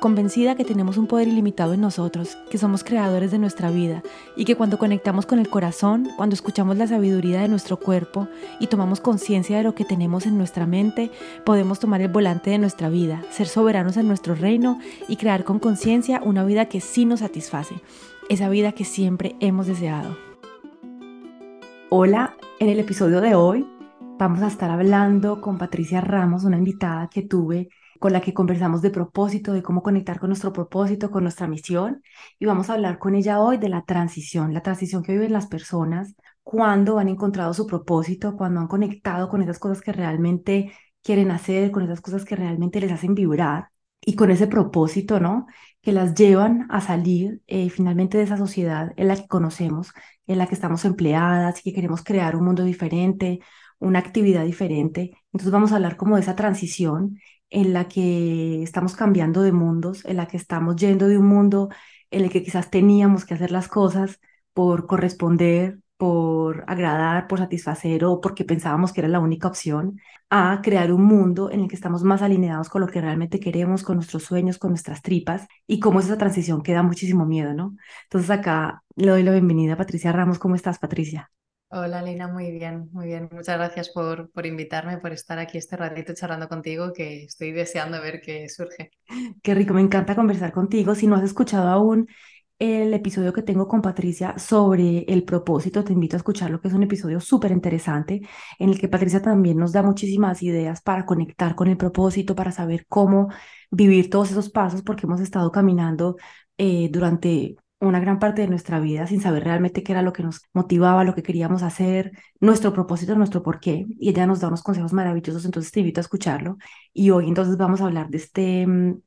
convencida que tenemos un poder ilimitado en nosotros, que somos creadores de nuestra vida y que cuando conectamos con el corazón, cuando escuchamos la sabiduría de nuestro cuerpo y tomamos conciencia de lo que tenemos en nuestra mente, podemos tomar el volante de nuestra vida, ser soberanos en nuestro reino y crear con conciencia una vida que sí nos satisface, esa vida que siempre hemos deseado. Hola, en el episodio de hoy vamos a estar hablando con Patricia Ramos, una invitada que tuve con la que conversamos de propósito, de cómo conectar con nuestro propósito, con nuestra misión. Y vamos a hablar con ella hoy de la transición, la transición que viven las personas cuando han encontrado su propósito, cuando han conectado con esas cosas que realmente quieren hacer, con esas cosas que realmente les hacen vibrar y con ese propósito, ¿no? Que las llevan a salir eh, finalmente de esa sociedad en la que conocemos, en la que estamos empleadas y que queremos crear un mundo diferente, una actividad diferente. Entonces vamos a hablar como de esa transición en la que estamos cambiando de mundos, en la que estamos yendo de un mundo en el que quizás teníamos que hacer las cosas por corresponder, por agradar, por satisfacer o porque pensábamos que era la única opción, a crear un mundo en el que estamos más alineados con lo que realmente queremos, con nuestros sueños, con nuestras tripas y cómo es esa transición que da muchísimo miedo, ¿no? Entonces acá le doy la bienvenida a Patricia Ramos. ¿Cómo estás, Patricia? Hola Lina, muy bien, muy bien. Muchas gracias por, por invitarme, por estar aquí este ratito charlando contigo, que estoy deseando ver qué surge. Qué rico, me encanta conversar contigo. Si no has escuchado aún el episodio que tengo con Patricia sobre el propósito, te invito a escucharlo, que es un episodio súper interesante, en el que Patricia también nos da muchísimas ideas para conectar con el propósito, para saber cómo vivir todos esos pasos, porque hemos estado caminando eh, durante una gran parte de nuestra vida sin saber realmente qué era lo que nos motivaba, lo que queríamos hacer, nuestro propósito, nuestro porqué. Y ella nos da unos consejos maravillosos, entonces te invito a escucharlo. Y hoy entonces vamos a hablar de este, mm,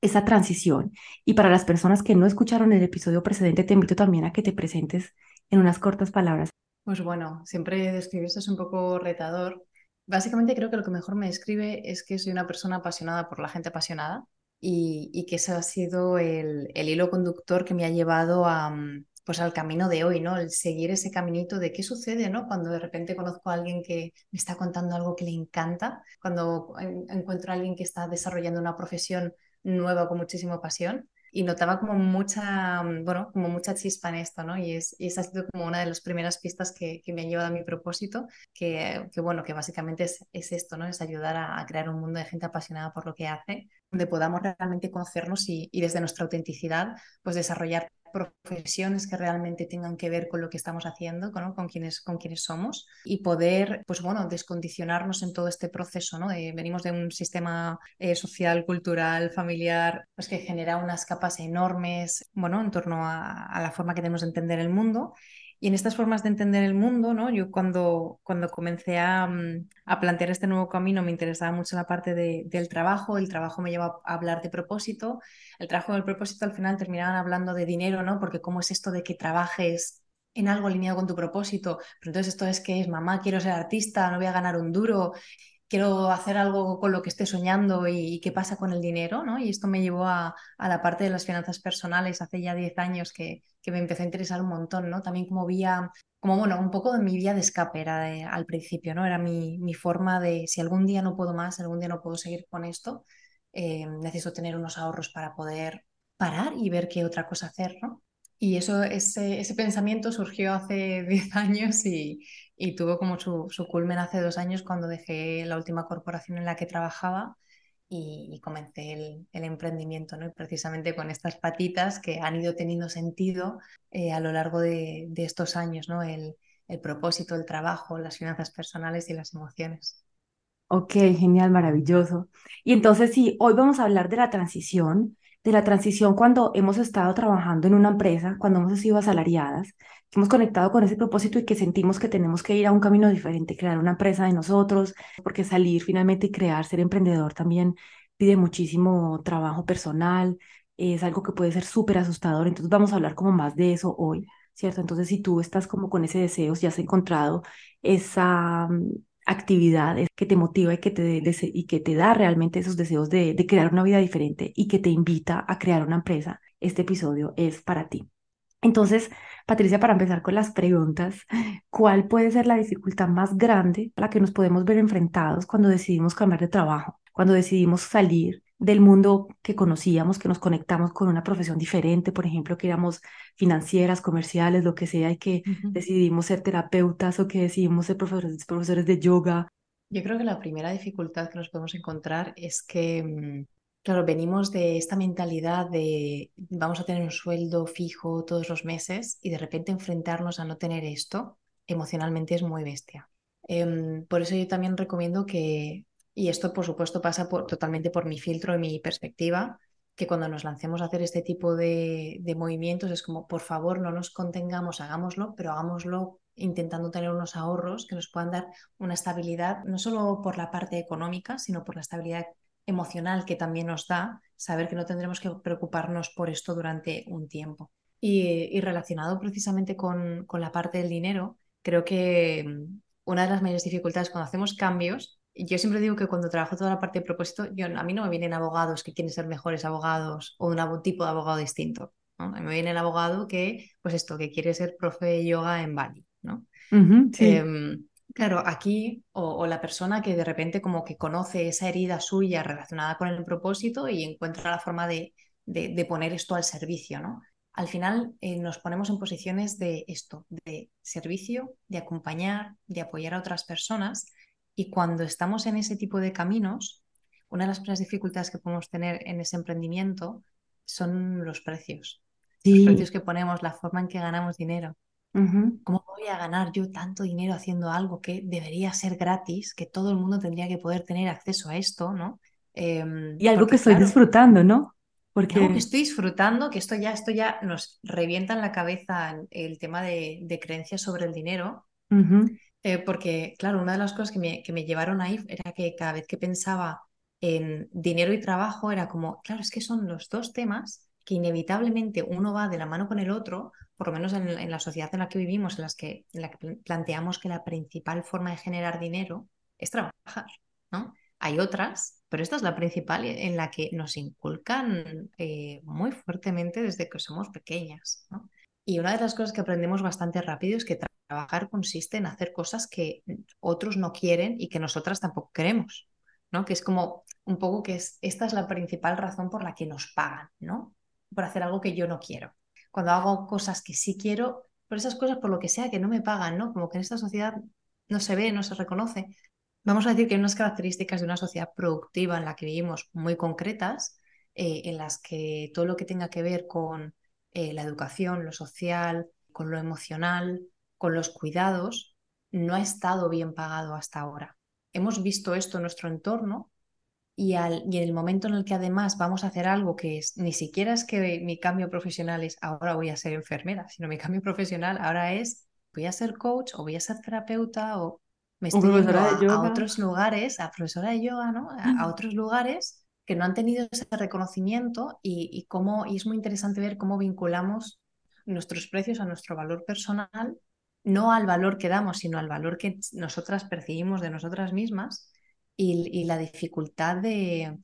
esa transición. Y para las personas que no escucharon el episodio precedente, te invito también a que te presentes en unas cortas palabras. Pues bueno, siempre describirse es un poco retador. Básicamente creo que lo que mejor me describe es que soy una persona apasionada por la gente apasionada y, que ese ha sido el, hilo conductor que me ha llevado a, mm, pues al camino de hoy, ¿no? El seguir ese caminito de qué sucede, ¿no? Cuando de repente conozco a alguien que me está contando algo que le encanta, cuando encuentro a alguien que está desarrollando una profesión nueva con muchísima pasión y notaba como mucha, mm, bueno, como mucha chispa en esto, ¿no? Y, es, y esa ha sido como una de las primeras pistas que, que me han llevado a mi propósito, que, que bueno, que básicamente es, es, esto, ¿no? Es ayudar a, a, crear un mundo de gente apasionada por lo que hace, donde podamos realmente conocernos y, desde nuestra autenticidad, pues desarrollar profesiones que realmente tengan que ver con lo que estamos haciendo, con, quienes, con quienes somos y poder, pues bueno, descondicionarnos en todo este proceso, ¿no? venimos de un sistema eh, social, cultural, familiar, pues que genera unas capas enormes, bueno, en torno a, a la forma que tenemos de entender el mundo y en estas formas de entender el mundo, ¿no? Yo cuando, cuando comencé a, mm, a plantear este nuevo camino me interesaba mucho la parte de, del trabajo, el trabajo me lleva a hablar de propósito, el trabajo del propósito al final terminaban hablando de dinero, ¿no? Porque cómo es esto de que trabajes en algo alineado con tu propósito, pero entonces esto es que es mamá, quiero ser artista, no voy a ganar un duro, quiero hacer algo con lo que esté soñando y, qué pasa con el dinero, ¿no? Y esto me llevó a, a la parte de las finanzas personales hace ya 10 años que, que, me empezó a interesar un montón, ¿no? También como vía, como bueno, un poco de mi vía de escape era al principio, ¿no? Era mi, mi, forma de, si algún día no puedo más, algún día no puedo seguir con esto, eh, necesito tener unos ahorros para poder parar y ver qué otra cosa hacer, ¿no? Y eso, ese, ese pensamiento surgió hace 10 años y, y tuvo como su, su, culmen hace dos años cuando dejé la última corporación en la que trabajaba y, comencé el, el, emprendimiento, ¿no? precisamente con estas patitas que han ido teniendo sentido eh, a lo largo de, de, estos años, ¿no? El, el propósito, el trabajo, las finanzas personales y las emociones. Ok, genial, maravilloso. Y entonces sí, hoy vamos a hablar de la transición, de la transición cuando hemos estado trabajando en una empresa, cuando hemos sido asalariadas que hemos conectado con ese propósito y que sentimos que tenemos que ir a un camino diferente, crear una empresa de nosotros, porque salir finalmente y crear, ser emprendedor también pide muchísimo trabajo personal, es algo que puede ser súper asustador, entonces vamos a hablar como más de eso hoy, ¿cierto? Entonces si tú estás como con ese deseo, si has encontrado esa, actividad que te motiva y que te, y que te da realmente esos deseos de, de crear una vida diferente y que te invita a crear una empresa, este episodio es para ti. Entonces, Patricia, para empezar con las preguntas, ¿cuál puede ser la dificultad más grande a la que nos podemos ver enfrentados cuando decidimos cambiar de trabajo, cuando decidimos salir del mundo que conocíamos, que nos conectamos con una profesión diferente, por ejemplo, que éramos financieras, comerciales, lo que sea, y que decidimos ser terapeutas o que decidimos ser profesores, profesores de yoga. Yo creo que la primera dificultad que nos podemos encontrar es que, mm, claro, venimos de esta mentalidad de vamos a tener un sueldo fijo todos los meses y de repente enfrentarnos a no tener esto emocionalmente es muy bestia. Em, por eso yo también recomiendo que y esto, por supuesto, pasa por, totalmente por mi filtro y mi perspectiva, que cuando nos lancemos a hacer este tipo de, movimientos es como, por favor, no nos contengamos, hagámoslo, pero hagámoslo intentando tener unos ahorros que nos puedan dar una estabilidad, no solo por la parte económica, sino por la estabilidad emocional que también nos da saber que no tendremos que preocuparnos por esto durante un tiempo. Y, relacionado precisamente con, con, la parte del dinero, creo que mm, una de las mayores dificultades cuando hacemos cambios yo siempre digo que cuando trabajo toda la parte de propósito, yo, a mí no me vienen abogados que quieren ser mejores abogados o un tipo de abogado distinto. A mí me viene el abogado que, pues esto, que quiere ser profe de yoga en Bali, ¿no? Em, claro, aquí, o, la persona que de repente como que conoce esa herida suya relacionada con el propósito y encuentra la forma de, de, poner esto al servicio, ¿no? Al final eh, nos ponemos en posiciones de esto, de servicio, de acompañar, de apoyar a otras personas y cuando estamos en ese tipo de caminos, una de las primeras dificultades que podemos tener en ese emprendimiento son los precios. Los precios que ponemos, la forma en que ganamos dinero. ¿Cómo voy a ganar yo tanto dinero haciendo algo que debería ser gratis, que todo el mundo tendría que poder tener acceso a esto, ¿no? Em, y algo que estoy disfrutando, ¿no? Porque algo que estoy disfrutando, que esto ya, esto ya nos revienta en la cabeza el tema de, de creencias sobre el dinero. Eh, porque, claro, una de las cosas que me, que me llevaron ahí era que cada vez que pensaba en dinero y trabajo era como, claro, es que son los dos temas que inevitablemente uno va de la mano con el otro, por lo menos en, la sociedad en la que vivimos, en, las que, en la que planteamos que la principal forma de generar dinero es trabajar, ¿no? Hay otras, pero esta es la principal en la que nos inculcan eh, muy fuertemente desde que somos pequeñas, ¿no? Y una de las cosas que aprendemos bastante rápido es que trabajar consiste en hacer cosas que otros no quieren y que nosotras tampoco queremos, ¿no? Que es como un poco que es, esta es la principal razón por la que nos pagan, ¿no? Por hacer algo que yo no quiero. Cuando hago cosas que sí quiero, por esas cosas por lo que sea que no me pagan, ¿no? Como que en esta sociedad no se ve, no se reconoce. Vamos a decir que hay unas características de una sociedad productiva en la que vivimos muy concretas, eh, en las que todo lo que tenga que ver con eh, la educación, lo social, con lo emocional, con los cuidados, no ha estado bien pagado hasta ahora. Hemos visto esto en nuestro entorno y, al, y en el momento en el que además vamos a hacer algo que es, ni siquiera es que mi cambio profesional es ahora voy a ser enfermera, sino mi cambio profesional ahora es voy a ser coach o voy a ser terapeuta o me estoy yendo a, otros lugares, a profesora de yoga, ¿no? a otros lugares que no han tenido ese reconocimiento y, cómo, y es muy interesante ver cómo vinculamos nuestros precios a nuestro valor personal, no al valor que damos, sino al valor que nosotras percibimos de nosotras mismas y, la dificultad de,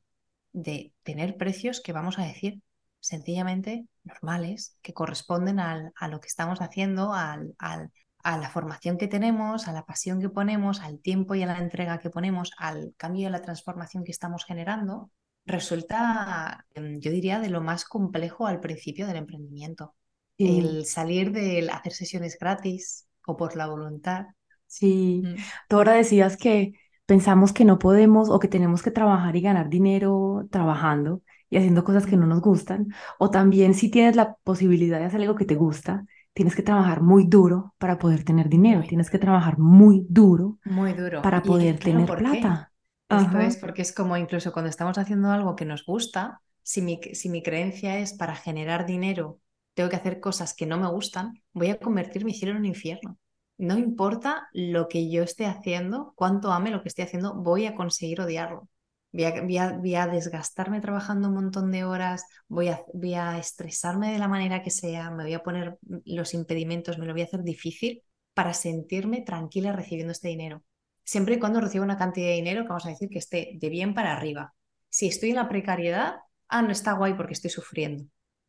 de, tener precios que vamos a decir sencillamente normales, que corresponden al, a lo que estamos haciendo, al, al, a la formación que tenemos, a la pasión que ponemos, al tiempo y a la entrega que ponemos, al cambio y a la transformación que estamos generando resulta, em, yo diría, de lo más complejo al principio del emprendimiento. El salir de hacer sesiones gratis o por la voluntad. Sí, mm. tú ahora decías que pensamos que no podemos o que tenemos que trabajar y ganar dinero trabajando y haciendo cosas que no nos gustan, o también si tienes la posibilidad de hacer algo que te gusta, tienes que trabajar muy duro para poder tener dinero, tienes que trabajar muy duro, muy duro. para poder tener plata. Esto es porque es como incluso cuando estamos haciendo algo que nos gusta, si mi, si mi creencia es para generar dinero, tengo que hacer cosas que no me gustan, voy a convertir mi cielo en un infierno. No importa lo que yo esté haciendo, cuánto ame lo que esté haciendo, voy a conseguir odiarlo. Voy a, a, desgastarme trabajando un montón de horas, voy a, voy a estresarme de la manera que sea, me voy a poner los impedimentos, me lo voy a hacer difícil para sentirme tranquila recibiendo este dinero. siempre y cuando reciba una cantidad de dinero vamos a decir que esté de bien para arriba. Si estoy en la precariedad, ah, no está guay porque estoy sufriendo,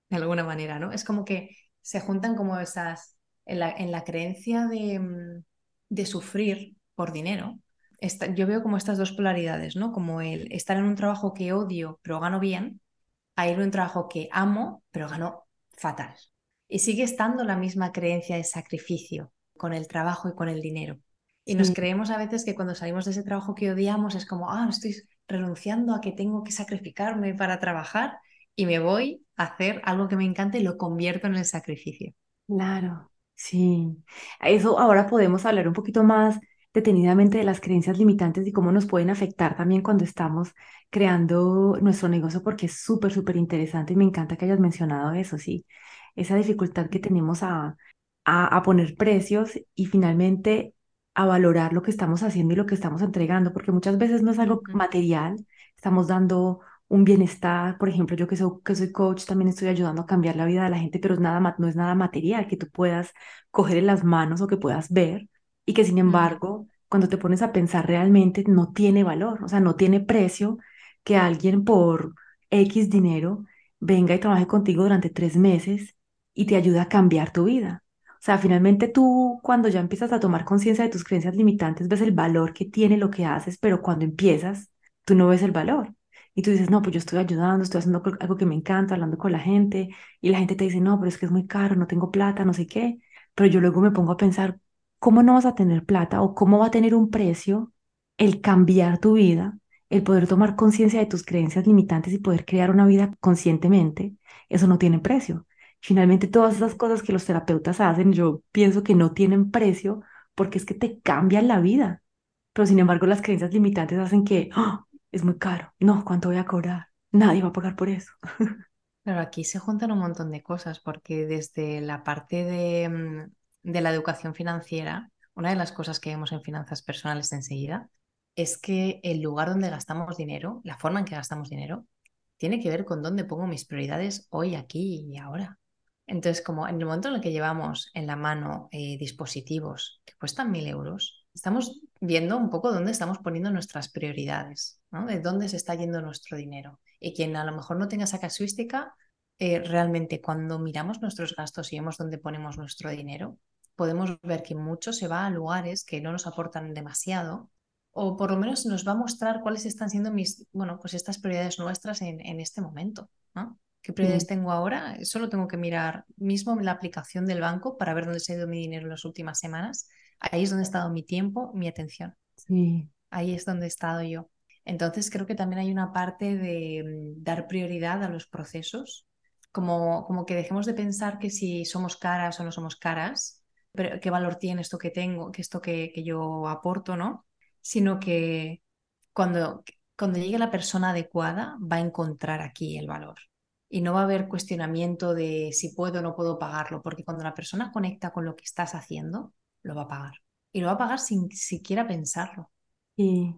de alguna manera, ¿no? Es como que se juntan como esas, en la, en la creencia de, mm, de, sufrir por dinero. yo veo como estas dos polaridades, ¿no? Como el estar en un trabajo que odio pero gano bien, a ir a un trabajo que amo pero gano fatal. Y sigue estando la misma creencia de sacrificio con el trabajo y con el dinero. Y nos creemos a veces que cuando salimos de ese trabajo que odiamos es como, ah, estoy renunciando a que tengo que sacrificarme para trabajar y me voy a hacer algo que me encanta y lo convierto en el sacrificio. Claro, sí. Eso ahora podemos hablar un poquito más detenidamente de las creencias limitantes y cómo nos pueden afectar también cuando estamos creando nuestro negocio, porque es súper, súper interesante y me encanta que hayas mencionado eso, sí. Esa dificultad que tenemos a, a, a poner precios y finalmente a valorar lo que estamos haciendo y lo que estamos entregando, porque muchas veces no es algo material, estamos dando un bienestar, por ejemplo, yo que soy, que soy coach, también estoy ayudando a cambiar la vida de la gente, pero es nada, no es nada material que tú puedas coger en las manos o que puedas ver y que sin embargo, cuando te pones a pensar realmente no tiene valor, o sea, no tiene precio que alguien por X dinero venga y trabaje contigo durante tres meses y te ayude a cambiar tu vida. O sea, finalmente tú cuando ya empiezas a tomar conciencia de tus creencias limitantes, ves el valor que tiene lo que haces, pero cuando empiezas, tú no ves el valor. Y tú dices, no, pues yo estoy ayudando, estoy haciendo algo que me encanta, hablando con la gente, y la gente te dice, no, pero es que es muy caro, no tengo plata, no sé qué. Pero yo luego me pongo a pensar, ¿cómo no vas a tener plata o cómo va a tener un precio el cambiar tu vida, el poder tomar conciencia de tus creencias limitantes y poder crear una vida conscientemente? Eso no tiene precio. Finalmente, todas esas cosas que los terapeutas hacen, yo pienso que no tienen precio porque es que te cambian la vida. Pero sin embargo, las creencias limitantes hacen que ¡ah! Es muy caro. No, ¿cuánto voy a cobrar? Nadie va a pagar por eso. Pero aquí se juntan un montón de cosas porque desde la parte de, mm, de la educación financiera, una de las cosas que vemos en finanzas personales enseguida es que el lugar donde gastamos dinero, la forma en que gastamos dinero, tiene que ver con dónde pongo mis prioridades hoy, aquí y ahora. Entonces, como en el momento en el que llevamos en la mano eh, dispositivos que cuestan mil euros, estamos viendo un poco dónde estamos poniendo nuestras prioridades, ¿no? de dónde se está yendo nuestro dinero. Y quien a lo mejor no tenga esa casuística, eh, realmente cuando miramos nuestros gastos y vemos dónde ponemos nuestro dinero, podemos ver que mucho se va a lugares que no nos aportan demasiado o por lo menos nos va a mostrar cuáles están siendo mis, bueno, pues estas prioridades nuestras en, en este momento. ¿no? ¿Qué prioridades tengo ahora? Solo tengo que mirar mismo la aplicación del banco para ver dónde se ha ido mi dinero en las últimas semanas. Ahí es donde ha estado mi tiempo, mi atención. Sí. Ahí es donde he estado yo. Entonces creo que también hay una parte de mm, dar prioridad a los procesos, como, como que dejemos de pensar que si somos caras o no somos caras, pero qué valor tiene esto que tengo, que esto que, que yo aporto, ¿no? Sino que cuando, cuando llegue la persona adecuada va a encontrar aquí el valor y no va a haber cuestionamiento de si puedo o no puedo pagarlo, porque cuando la persona conecta con lo que estás haciendo, lo va a pagar. Y lo va a pagar sin siquiera pensarlo. Y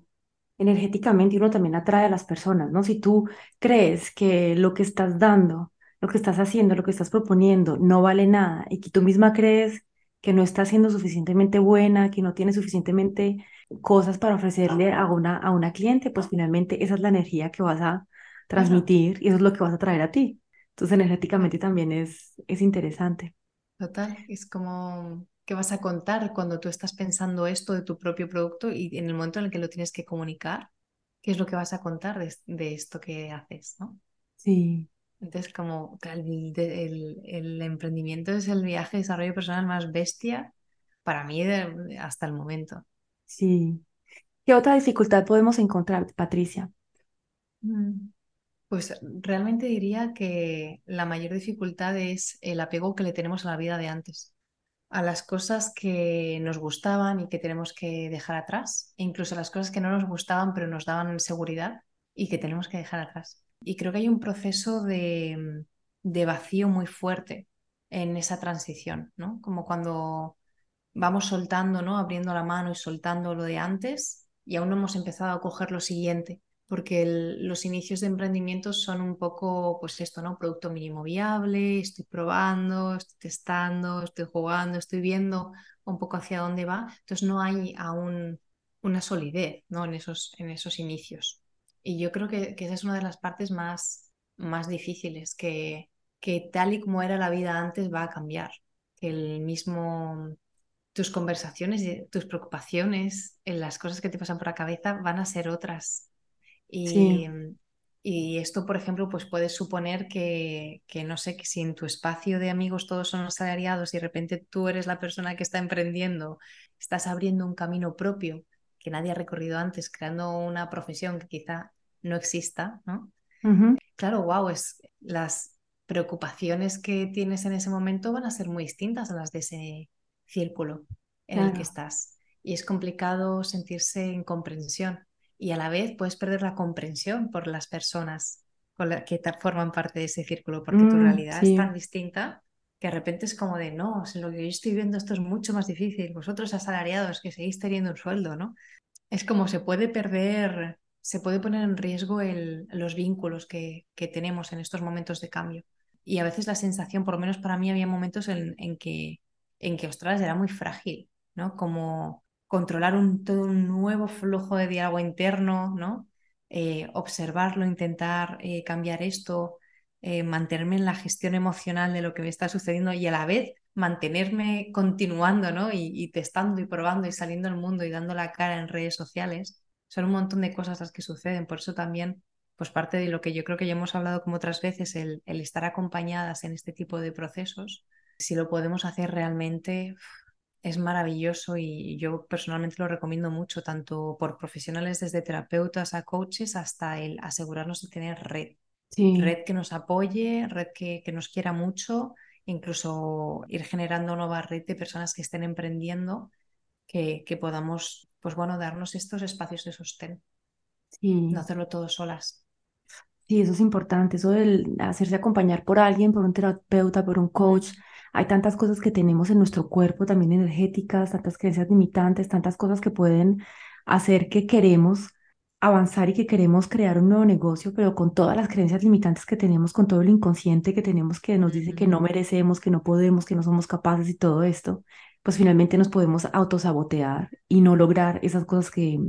energéticamente uno también atrae a las personas, ¿no? Si tú crees que lo que estás dando, lo que estás haciendo, lo que estás proponiendo no vale nada y que tú misma crees que no estás siendo suficientemente buena, que no tienes suficientemente cosas para ofrecerle a una, a una cliente, pues finalmente esa es la energía que vas a transmitir y eso es lo que vas a traer a ti. Entonces energéticamente también es, es interesante. Total, es como qué vas a contar cuando tú estás pensando esto de tu propio producto y en el momento en el que lo tienes que comunicar, qué es lo que vas a contar de, esto que haces, ¿no? Sí. Entonces, como el, el, el, emprendimiento es el viaje de desarrollo personal más bestia para mí hasta el momento. Sí. ¿Qué otra dificultad podemos encontrar, Patricia? Mm. Pues realmente diría que la mayor dificultad es el apego que le tenemos a la vida de antes, a las cosas que nos gustaban y que tenemos que dejar atrás, e incluso a las cosas que no nos gustaban pero nos daban seguridad y que tenemos que dejar atrás. Y creo que hay un proceso de, de vacío muy fuerte en esa transición, ¿no? Como cuando vamos soltando, ¿no? Abriendo la mano y soltando lo de antes y aún no hemos empezado a coger lo siguiente porque los inicios de emprendimiento son un poco, pues esto, ¿no? Producto mínimo viable, estoy probando, estoy testando, estoy jugando, estoy viendo un poco hacia dónde va. Entonces no hay aún una solidez ¿no? en, esos, en esos inicios. Y yo creo que, que, esa es una de las partes más, más difíciles, que, que tal y como era la vida antes va a cambiar, que el mismo tus conversaciones, tus preocupaciones, las cosas que te pasan por la cabeza van a ser otras. Y, y esto, por ejemplo, pues puede suponer que, que, no sé, que si en tu espacio de amigos todos son asalariados y de repente tú eres la persona que está emprendiendo, estás abriendo un camino propio que nadie ha recorrido antes, creando una profesión que quizá no exista, ¿no? Claro, wow, es, las preocupaciones que tienes en ese momento van a ser muy distintas a las de ese círculo en el que estás. Y es complicado sentirse en comprensión. Y a la vez puedes perder la comprensión por las personas con que forman parte de ese círculo, porque tu mm, realidad es tan distinta que de repente es como de, no, lo que yo estoy viendo esto es mucho más difícil, vosotros asalariados que seguís teniendo un sueldo, ¿no? Es como se puede perder, se puede poner en riesgo el, los vínculos que, que, tenemos en estos momentos de cambio. Y a veces la sensación, por lo menos para mí, había momentos en, en que en que, ostras, era muy frágil, ¿no? Como controlar un, todo un nuevo flujo de diálogo interno, ¿no? Eh, observarlo, intentar eh, cambiar esto, eh, mantenerme en la gestión emocional de lo que me está sucediendo y a la vez mantenerme continuando, ¿no? Y, y, testando y probando y saliendo al mundo y dando la cara en redes sociales. Son un montón de cosas las que suceden. Por eso también, pues parte de lo que yo creo que ya hemos hablado como otras veces, el, el estar acompañadas en este tipo de procesos si lo podemos hacer realmente, es maravilloso y yo personalmente lo recomiendo mucho, tanto por profesionales desde terapeutas a coaches hasta el asegurarnos de tener red. Red que nos apoye, red que, que, nos quiera mucho, incluso ir generando nueva red de personas que estén emprendiendo, que, que podamos, pues bueno, darnos estos espacios de sostén. No hacerlo todo solas. Sí, eso es importante, eso de hacerse acompañar por alguien, por un terapeuta, por un coach. Hay tantas cosas que tenemos en nuestro cuerpo, también energéticas, tantas creencias limitantes, tantas cosas que pueden hacer que queremos avanzar y que queremos crear un nuevo negocio, pero con todas las creencias limitantes que tenemos, con todo el inconsciente que tenemos que nos dice que no merecemos, que no podemos, que no somos capaces y todo esto, pues finalmente nos podemos autosabotear y no lograr esas cosas que,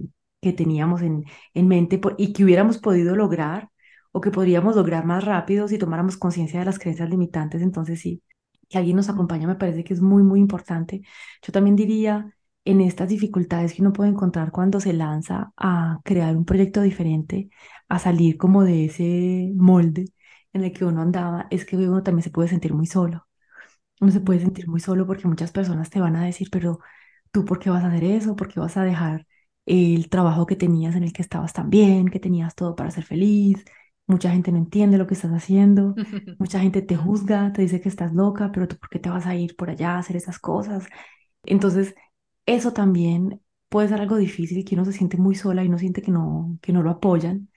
que teníamos en, en mente y que hubiéramos podido lograr o que podríamos lograr más rápido si tomáramos conciencia de las creencias limitantes. Entonces sí, que alguien nos acompañe me parece que es muy, muy importante. Yo también diría en estas dificultades que uno puede encontrar cuando se lanza a crear un proyecto diferente, a salir como de ese molde en el que uno andaba, es que uno también se puede sentir muy solo. Uno se puede sentir muy solo porque muchas personas te van a decir, pero tú por qué vas a hacer eso, por qué vas a dejar el trabajo que tenías en el que estabas tan bien, que tenías todo para ser feliz, Mucha gente no entiende lo que estás haciendo, mucha gente te juzga, te dice que estás loca, pero tú por qué te vas a ir por allá a hacer esas cosas. Entonces, eso también puede ser algo difícil y que uno se siente muy sola y no siente que no, que no lo apoyan.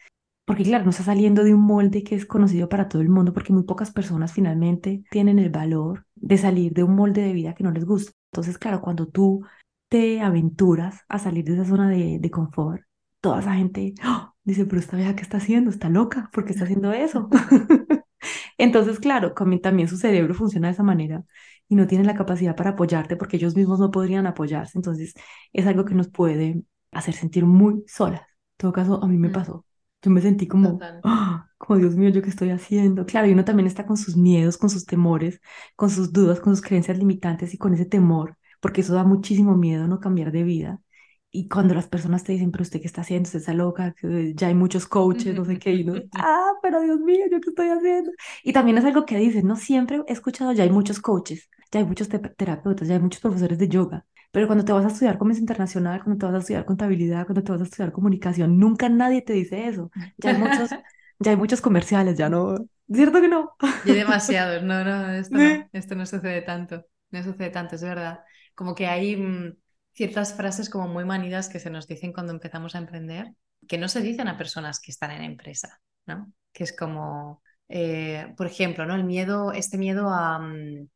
Porque claro, no está saliendo de un molde que es conocido para todo el mundo, porque muy pocas personas finalmente tienen el valor de salir de un molde de vida que no les gusta. Entonces, claro, cuando tú te aventuras a salir de esa zona de, de confort, toda esa gente, ¡oh! Dice, pero esta vieja, ¿qué está haciendo? Está loca, ¿por qué está haciendo eso? Entonces, claro, también su cerebro funciona de esa manera y no tiene la capacidad para apoyarte porque ellos mismos no podrían apoyarse. Entonces, es algo que nos puede hacer sentir muy solas. En todo caso, a mí me mm. pasó. Yo me sentí como, como Dios mío, ¿yo qué estoy haciendo? Claro, y uno también está con sus miedos, con sus temores, con sus dudas, con sus creencias limitantes y con ese temor, porque eso da muchísimo miedo no cambiar de vida. Y cuando las personas te dicen, pero usted qué está haciendo, usted está loca, que ya hay muchos coaches, no sé qué, y uno, ah, pero Dios mío, ¿yo qué estoy haciendo? Y también es algo que dicen, no siempre he escuchado, ya hay muchos coaches, ya hay muchos terapeutas, ya hay muchos profesores de yoga, pero cuando te vas a estudiar comercio internacional, cuando te vas a estudiar contabilidad, cuando te vas a estudiar comunicación, nunca nadie te dice eso. Ya hay muchos, ya hay muchos comerciales, ya no, ¿cierto que no? Y demasiados, no, no, esto no, esto no sucede tanto, no sucede tanto, es verdad. Como que hay mm, ciertas frases como muy manidas que se nos dicen cuando empezamos a emprender, que no se dicen a personas que están en empresa, ¿no? Que es como, eh, por ejemplo, ¿no? El miedo, este miedo a, mm,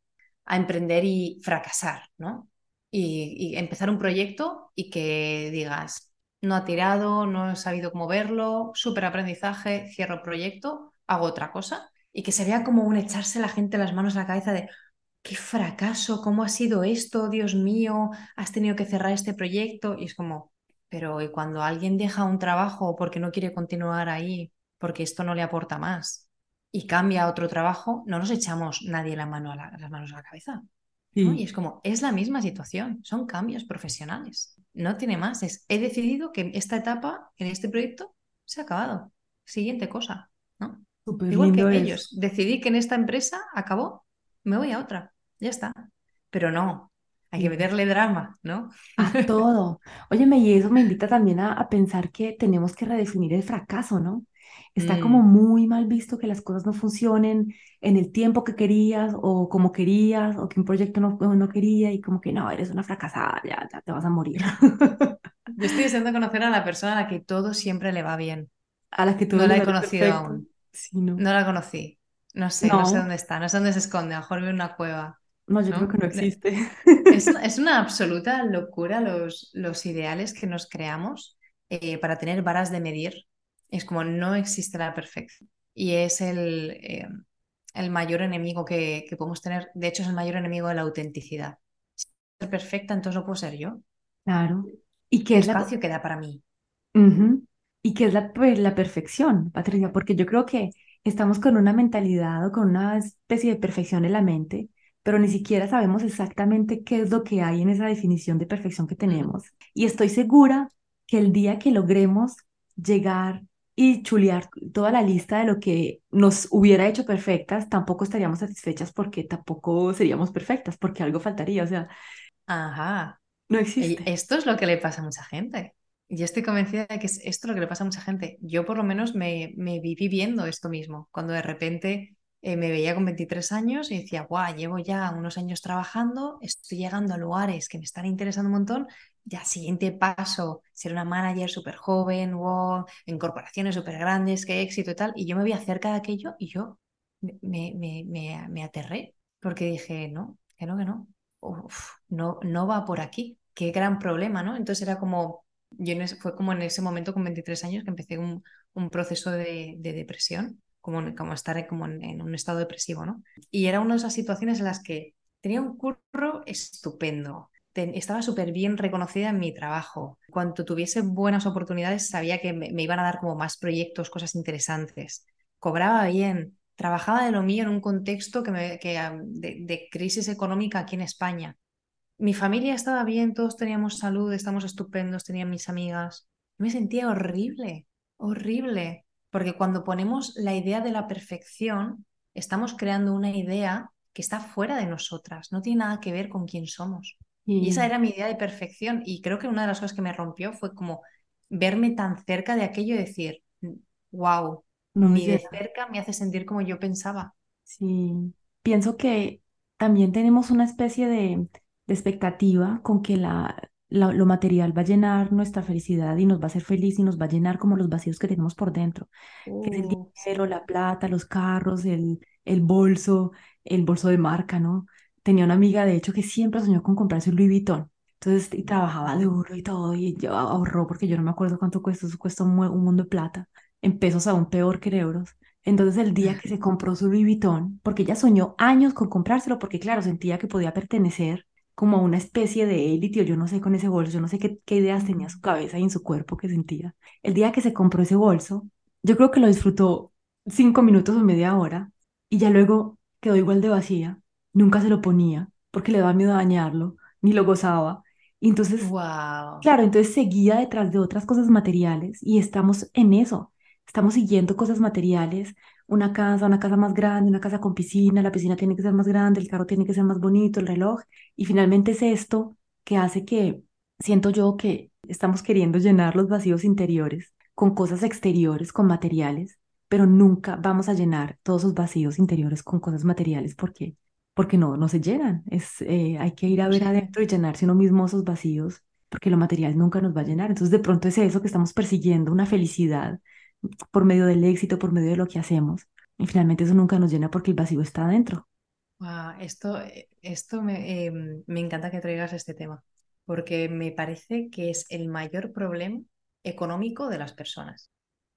a emprender y fracasar, ¿no? Y, empezar un proyecto y que digas, no ha tirado, no he sabido cómo verlo, súper aprendizaje, cierro el proyecto, hago otra cosa. Y que se vea como un echarse la gente las manos a la cabeza de, qué fracaso, cómo ha sido esto, Dios mío, has tenido que cerrar este proyecto. Y es como, pero ¿y cuando alguien deja un trabajo porque no quiere continuar ahí, porque esto no le aporta más, y cambia a otro trabajo, no nos echamos nadie la mano a la, las manos a la cabeza. Y es como, es la misma situación, son cambios profesionales, no tiene más, es, he decidido que esta etapa en este proyecto se ha acabado, siguiente cosa, ¿no? Igual que ellos, decidí que en esta empresa acabó, me voy a otra, ya está, pero no, hay que meterle drama, ¿no? A todo. Óyeme, y eso me invita también a, pensar que tenemos que redefinir el fracaso, ¿no? Está como Mm, muy mal visto que las cosas no funcionen en el tiempo que querías o como querías o que un proyecto no, no quería y como que no, eres una fracasada, ya, ya te vas a morir. Yo estoy deseando conocer a la persona a la que todo siempre le va bien. A la que todo No la he conocido perfecto. aún, Sí, no. no la conocí, no sé, no sé dónde está, no sé dónde se esconde, a lo mejor vive en una cueva, no, yo creo que ¿no? existe. Es, es una absoluta locura los, los ideales que nos creamos eh, para tener varas de medir. Es como no existe la perfección. Y es el, eh, el mayor enemigo que, que podemos tener. De hecho, es el mayor enemigo de la autenticidad. Si ser perfecta, entonces no puedo ser yo. Claro. ¿Y qué ¿Qué es la, espacio queda para mí? ¿Y qué es la, pues, la perfección, Patricia? Porque yo creo que estamos con una mentalidad o con una especie de perfección en la mente, pero ni siquiera sabemos exactamente qué es lo que hay en esa definición de perfección que tenemos. Y estoy segura que el día que logremos llegar y chulear toda la lista de lo que nos hubiera hecho perfectas, tampoco estaríamos satisfechas porque tampoco seríamos perfectas, porque algo faltaría, o sea, Ajá. no existe. esto es lo que le pasa a mucha gente. Yo estoy convencida de que es esto lo que le pasa a mucha gente. Yo por lo menos me, me vi viviendo esto mismo, cuando de repente eh, me veía con 23 años y decía, guau, llevo ya unos años trabajando, estoy llegando a lugares que me están interesando un montón, ya siguiente paso, ser una manager súper joven, wow, en corporaciones súper grandes, qué éxito y tal. Y yo me vi cerca de aquello y yo me, me, me me aterré, porque dije, no, que no, que no uf, no, no va por aquí, qué gran problema, ¿no? Entonces era como, yo en ese- fue como en ese momento con 23 años que empecé un, un proceso de, de depresión, como, como estar como en, un estado depresivo, ¿no? Y era una de esas situaciones en las que tenía un curro estupendo. Estaba súper bien reconocida en mi trabajo. Cuando tuviese buenas oportunidades, sabía que me, iban a dar como más proyectos, cosas interesantes. Cobraba bien, trabajaba de lo mío en un contexto que me, que, de, crisis económica aquí en España. Mi familia estaba bien, todos teníamos salud, estamos estupendos, tenía mis amigas. Me sentía horrible, horrible, porque cuando ponemos la idea de la perfección, estamos creando una idea que está fuera de nosotras, no tiene nada que ver con quién somos. Y esa Y era mi idea de perfección y creo que una de las cosas que me rompió fue como verme tan cerca de aquello y decir, wow, no ni de cerca me hace sentir como yo pensaba. Sí, pienso que también tenemos una especie de, de expectativa con que la, la- lo material va a llenar nuestra felicidad y nos va a hacer feliz y nos va a llenar como los vacíos que tenemos por dentro, que es el Uh, dinero, la plata, los carros, el, el bolso, el bolso de marca, ¿no? Tenía una amiga, de hecho, que siempre soñó con comprarse un Louis Vuitton. Entonces, y trabajaba duro y todo, y yo ahorró, porque yo no me acuerdo cuánto cuesta, eso cuesta un, un mundo de plata, en pesos aún peor que en euros. Entonces el día que se compró su Louis Vuitton, porque ella soñó años con comprárselo, porque claro, sentía que podía pertenecer como a una especie de élite, o yo no sé con ese bolso, yo no sé qué, qué ideas tenía en su cabeza y en su cuerpo que sentía. El día que se compró ese bolso, yo creo que lo disfrutó cinco minutos o media hora y ya luego quedó igual de vacía. Nunca se lo ponía porque le daba miedo dañarlo, ni lo gozaba. Y entonces Wow. Claro, entonces seguía detrás de otras cosas materiales y estamos en eso. Estamos siguiendo cosas materiales, una casa, una casa más grande, una casa con piscina, la piscina tiene que ser más grande, el carro tiene que ser más bonito, el reloj. Y finalmente es esto que hace que siento yo que estamos queriendo llenar los vacíos interiores con cosas exteriores, con materiales, pero nunca vamos a llenar todos esos vacíos interiores con cosas materiales porque porque no, no se llenan. Es, eh, hay que ir a ver adentro y llenarse uno mismo esos vacíos porque lo material nunca nos va a llenar. Entonces, de pronto es eso que estamos persiguiendo, una felicidad por medio del éxito, por medio de lo que hacemos. Y finalmente eso nunca nos llena porque el vacío está adentro. Esto, eh, esto me, em, me encanta que traigas este tema, porque me parece que es el mayor problema económico de las personas.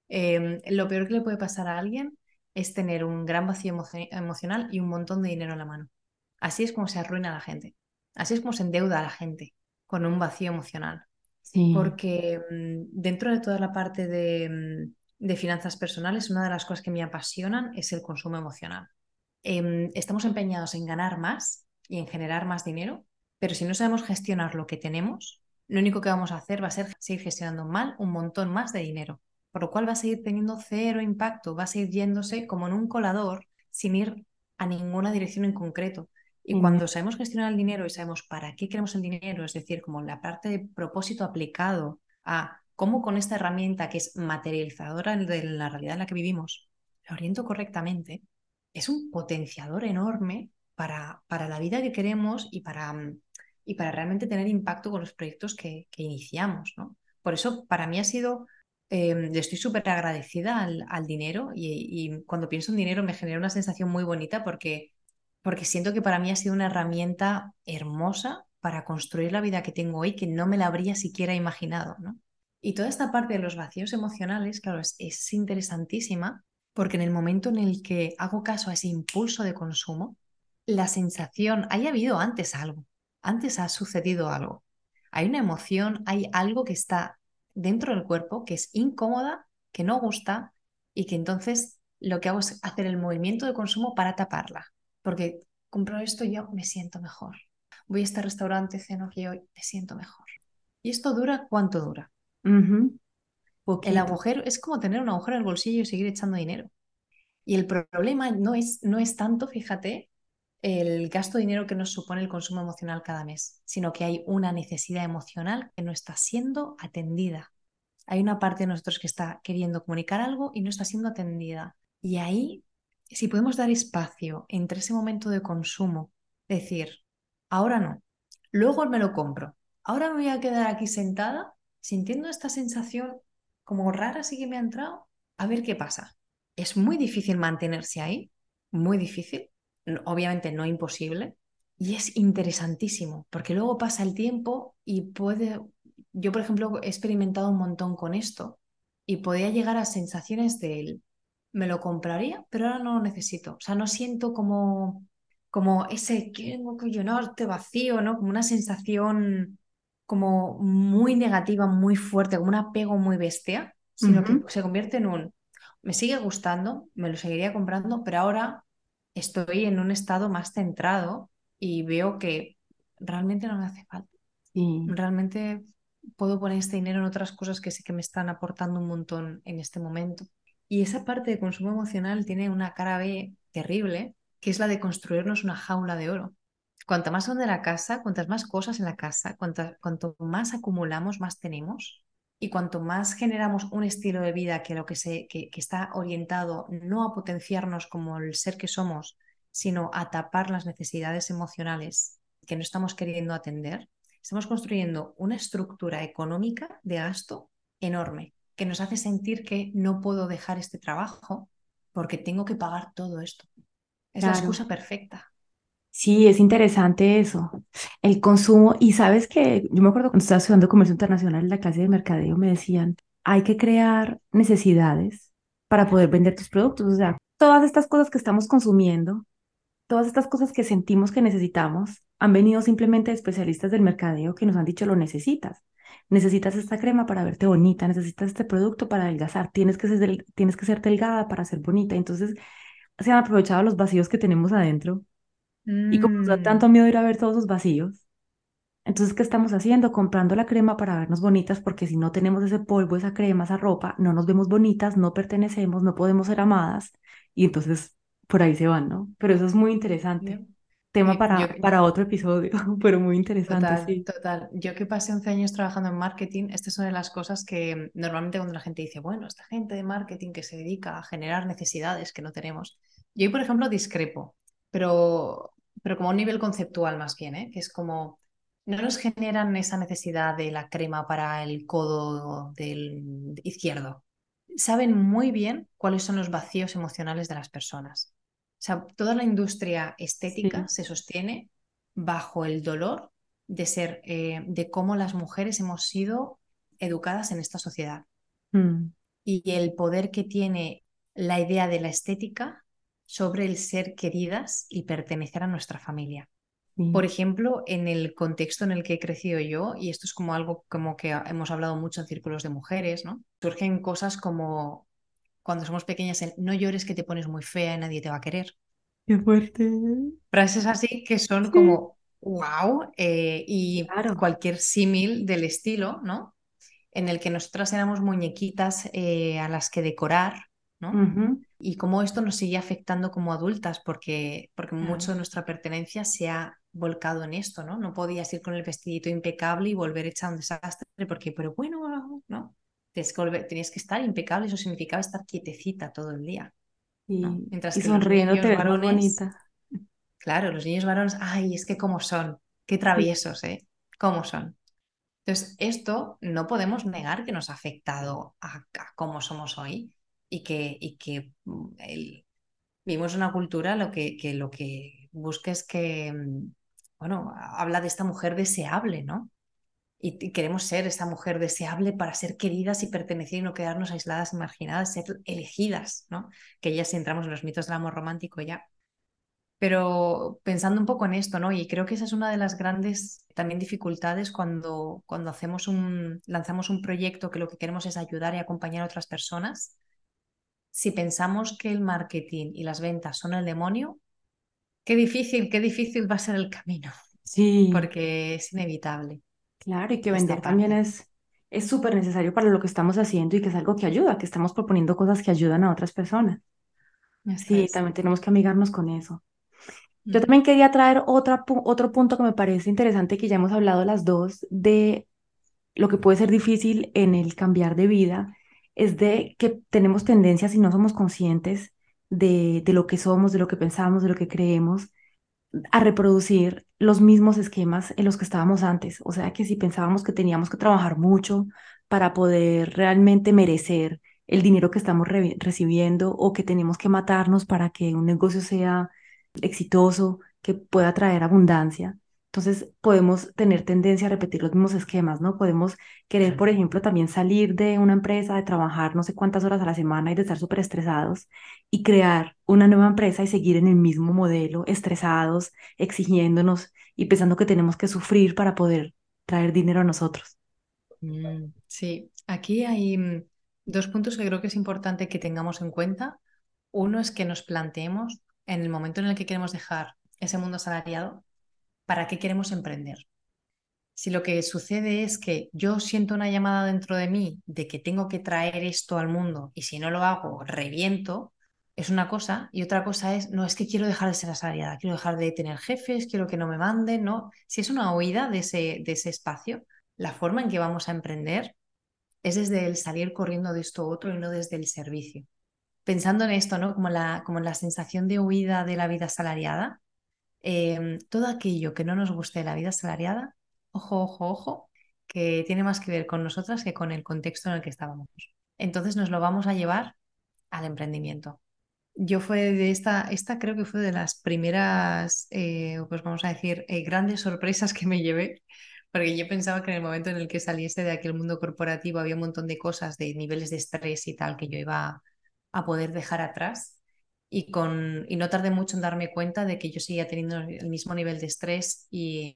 Em, lo peor que le puede pasar a alguien es tener un gran vacío emoci- emocional y un montón de dinero en la mano. Así es como se arruina la gente. Así es como se endeuda a la gente con un vacío emocional. porque mm, dentro de toda la parte de, mm, de, finanzas personales, una de las cosas que me apasionan es el consumo emocional. Em, estamos empeñados en ganar más y en generar más dinero, pero si no sabemos gestionar lo que tenemos, lo único que vamos a hacer va a ser seguir gestionando mal un montón más de dinero, por lo cual va a seguir teniendo cero impacto, va a seguir yéndose como en un colador sin ir a ninguna dirección en concreto. Y cuando sabemos gestionar el dinero y sabemos para qué queremos el dinero, es decir, como la parte de propósito aplicado a cómo con esta herramienta que es materializadora de la realidad en la que vivimos, lo oriento correctamente, es un potenciador enorme para, para la vida que queremos y para, y para realmente tener impacto con los proyectos que, iniciamos. ¿no? Por eso, para mí ha sido eh, estoy súper agradecida al, al dinero y, y, cuando pienso en dinero me genera una sensación muy bonita porque porque siento que para mí ha sido una herramienta hermosa para construir la vida que tengo hoy que no me la habría siquiera imaginado, ¿no? Y toda esta parte de los vacíos emocionales, claro, es, es interesantísima porque en el momento en el que hago caso a ese impulso de consumo, la sensación, haya habido antes algo, antes ha sucedido algo, hay una emoción, hay algo que está dentro del cuerpo que es incómoda, que no gusta y que entonces lo que hago es hacer el movimiento de consumo para taparla porque compro esto y yo me siento mejor. Voy a este restaurante, ceno aquí hoy, me siento mejor. ¿Y esto dura cuánto dura? El agujero es como tener un agujero en el bolsillo y seguir echando dinero. Y el problema no es, no es tanto, fíjate, el gasto de dinero que nos supone el consumo emocional cada mes, sino que hay una necesidad emocional que no está siendo atendida. Hay una parte de nosotros que está queriendo comunicar algo y no está siendo atendida. Y ahí si podemos dar espacio entre ese momento de consumo, decir, ahora no, luego me lo compro, ahora me voy a quedar aquí sentada sintiendo esta sensación como rara, sí que me ha entrado, a ver qué pasa. Es muy difícil mantenerse ahí, muy difícil, obviamente no imposible, y es interesantísimo, porque luego pasa el tiempo y puede, yo por ejemplo he experimentado un montón con esto y podía llegar a sensaciones del me lo compraría, pero ahora no lo necesito. O sea, no siento como, como ese que tengo que llenarte vacío, ¿no? Como una sensación como muy negativa, muy fuerte, como un apego muy bestia, sino que se convierte en un, me sigue gustando, me lo seguiría comprando, pero ahora estoy en un estado más centrado y veo que realmente no me hace falta. Realmente puedo poner este dinero en otras cosas que sí que me están aportando un montón en este momento. Y esa parte de consumo emocional tiene una cara B terrible, que es la de construirnos una jaula de oro. Cuanta más son de la casa, cuantas más cosas en la casa, cuanto más acumulamos, más tenemos. Y cuanto más generamos un estilo de vida que, lo que, se, que, que está orientado no a potenciarnos como el ser que somos, sino a tapar las necesidades emocionales que no estamos queriendo atender, estamos construyendo una estructura económica de gasto enorme que nos hace sentir que no puedo dejar este trabajo porque tengo que pagar todo esto. Es la excusa perfecta. Sí, es interesante eso. El consumo, y sabes que yo me acuerdo cuando estaba estudiando comercio internacional en la clase de mercadeo, me decían, hay que crear necesidades para poder vender tus productos. O sea, todas estas cosas que estamos consumiendo, todas estas cosas que sentimos que necesitamos, han venido simplemente de especialistas del mercadeo que nos han dicho lo necesitas necesitas esta crema para verte bonita, necesitas este producto para adelgazar, tienes que ser, tienes que ser delgada para ser bonita. Entonces se han aprovechado los vacíos que tenemos adentro y como nos da tanto mm. miedo ir a ver todos esos vacíos, entonces, ¿qué estamos haciendo? Comprando la crema para vernos bonitas, porque si no tenemos ese polvo, esa crema, esa ropa, no nos vemos bonitas, no pertenecemos, no podemos ser amadas, y entonces por ahí se van, ¿no? Pero eso es muy interesante. Tema para, para otro episodio, pero muy interesante. Total, sí. total. Yo que pasé 11 años trabajando en marketing, estas son de las cosas que normalmente cuando la gente dice, bueno, esta gente de marketing que se dedica a generar necesidades que no tenemos. Yo, por ejemplo, discrepo, pero, pero como a un nivel conceptual más bien, ¿eh? que es como, no nos generan esa necesidad de la crema para el codo del izquierdo. Saben muy bien cuáles son los vacíos emocionales de las personas o sea, toda la industria estética se sostiene bajo el dolor de ser, eh, de cómo las mujeres hemos sido educadas en esta sociedad. Mm. Y el poder que tiene la idea de la estética sobre el ser queridas y pertenecer a nuestra familia. Por ejemplo, en el contexto en el que he crecido yo, y esto es como algo como que hemos hablado mucho en círculos de mujeres, ¿no? Surgen cosas como cuando somos pequeñas, el no llores que te pones muy fea y nadie te va a querer. Qué fuerte. Frases así que son como wow, eh, y cualquier símil del estilo, ¿no? En el que nosotras éramos muñequitas eh, a las que decorar, ¿no? Y cómo esto nos sigue afectando como adultas, porque, porque mucho de nuestra pertenencia se ha volcado en esto, ¿no? No podías ir con el vestidito impecable y volver hecha un desastre, porque, pero bueno, ¿no? Tenías que, estar impecable, eso significaba estar quietecita todo el día. Y, Mientras que sonriendo te bonita. Claro, los niños varones, ay, es que cómo son, qué traviesos, ¿eh? ¿Cómo son? Entonces, esto no podemos negar que nos ha afectado a, cómo somos hoy y que, y que mm, vivimos una cultura lo que, que, lo que busca es que, mm, bueno, habla de esta mujer deseable, ¿no? Y, queremos ser esa mujer deseable para ser queridas y pertenecer y no quedarnos aisladas y marginadas, ser elegidas, ¿no? Que ya si entramos en los mitos del amor romántico ya pero pensando un poco en esto, ¿no? Y creo que esa es una de las grandes también dificultades cuando, cuando hacemos un, lanzamos un proyecto que lo que queremos es ayudar y acompañar a otras personas. Si pensamos que el marketing y las ventas son el demonio, qué difícil, qué difícil va a ser el camino. Sí. Porque es inevitable. Claro, y que vender también es es súper necesario para lo que estamos haciendo y que es algo que ayuda, que estamos proponiendo cosas que ayudan a otras personas. sí, también tenemos que amigarnos con eso. Yo también quería traer otra, otro punto que me parece interesante, que ya hemos hablado las dos, de lo que puede ser difícil en el cambiar de vida, es de que tenemos tendencias y no somos conscientes de, de lo que somos, de lo que pensamos, de lo que creemos, a reproducir los mismos esquemas en los que estábamos antes. O sea que si pensábamos que teníamos que trabajar mucho para poder realmente merecer el dinero que estamos recibiendo o que tenemos que matarnos para que un negocio sea exitoso, que pueda traer abundancia. Entonces podemos tener tendencia a repetir los mismos esquemas, ¿no? Podemos querer, por ejemplo, también salir de una empresa, de trabajar no sé cuántas horas a la semana y de estar súper estresados y crear una nueva empresa y seguir en el mismo modelo, estresados, exigiéndonos y pensando que tenemos que sufrir para poder traer dinero a nosotros. Mm, sí, aquí hay mm, dos puntos que creo que es importante que tengamos en cuenta. Uno es que nos planteemos en el momento en el que queremos dejar ese mundo asalariado, ¿para qué queremos emprender? Si lo que sucede es que yo siento una llamada dentro de mí de que tengo que traer esto al mundo y si no lo hago, reviento, es una cosa. Y otra cosa es, no es que quiero dejar de ser asalariada, quiero dejar de tener jefes, quiero que no me manden, ¿no? Si es una huida de ese, de ese espacio, la forma en que vamos a emprender es desde el salir corriendo de esto otro y no desde el servicio pensando en esto, ¿no? Como la, como la sensación de huida de la vida asalariada, em, todo aquello que no nos guste de la vida asalariada, ojo, ojo, ojo, que tiene más que ver con nosotras que con el contexto en el que estábamos. Entonces nos lo vamos a llevar al emprendimiento. Yo fue de esta, esta creo que fue de las primeras, eh, pues vamos a decir, eh, grandes sorpresas que me llevé, porque yo pensaba que en el momento en el que saliese de aquel mundo corporativo había un montón de cosas, de niveles de estrés y tal, que yo iba a poder dejar atrás y, con, y no tardé mucho en darme cuenta de que yo seguía teniendo el mismo nivel de estrés y,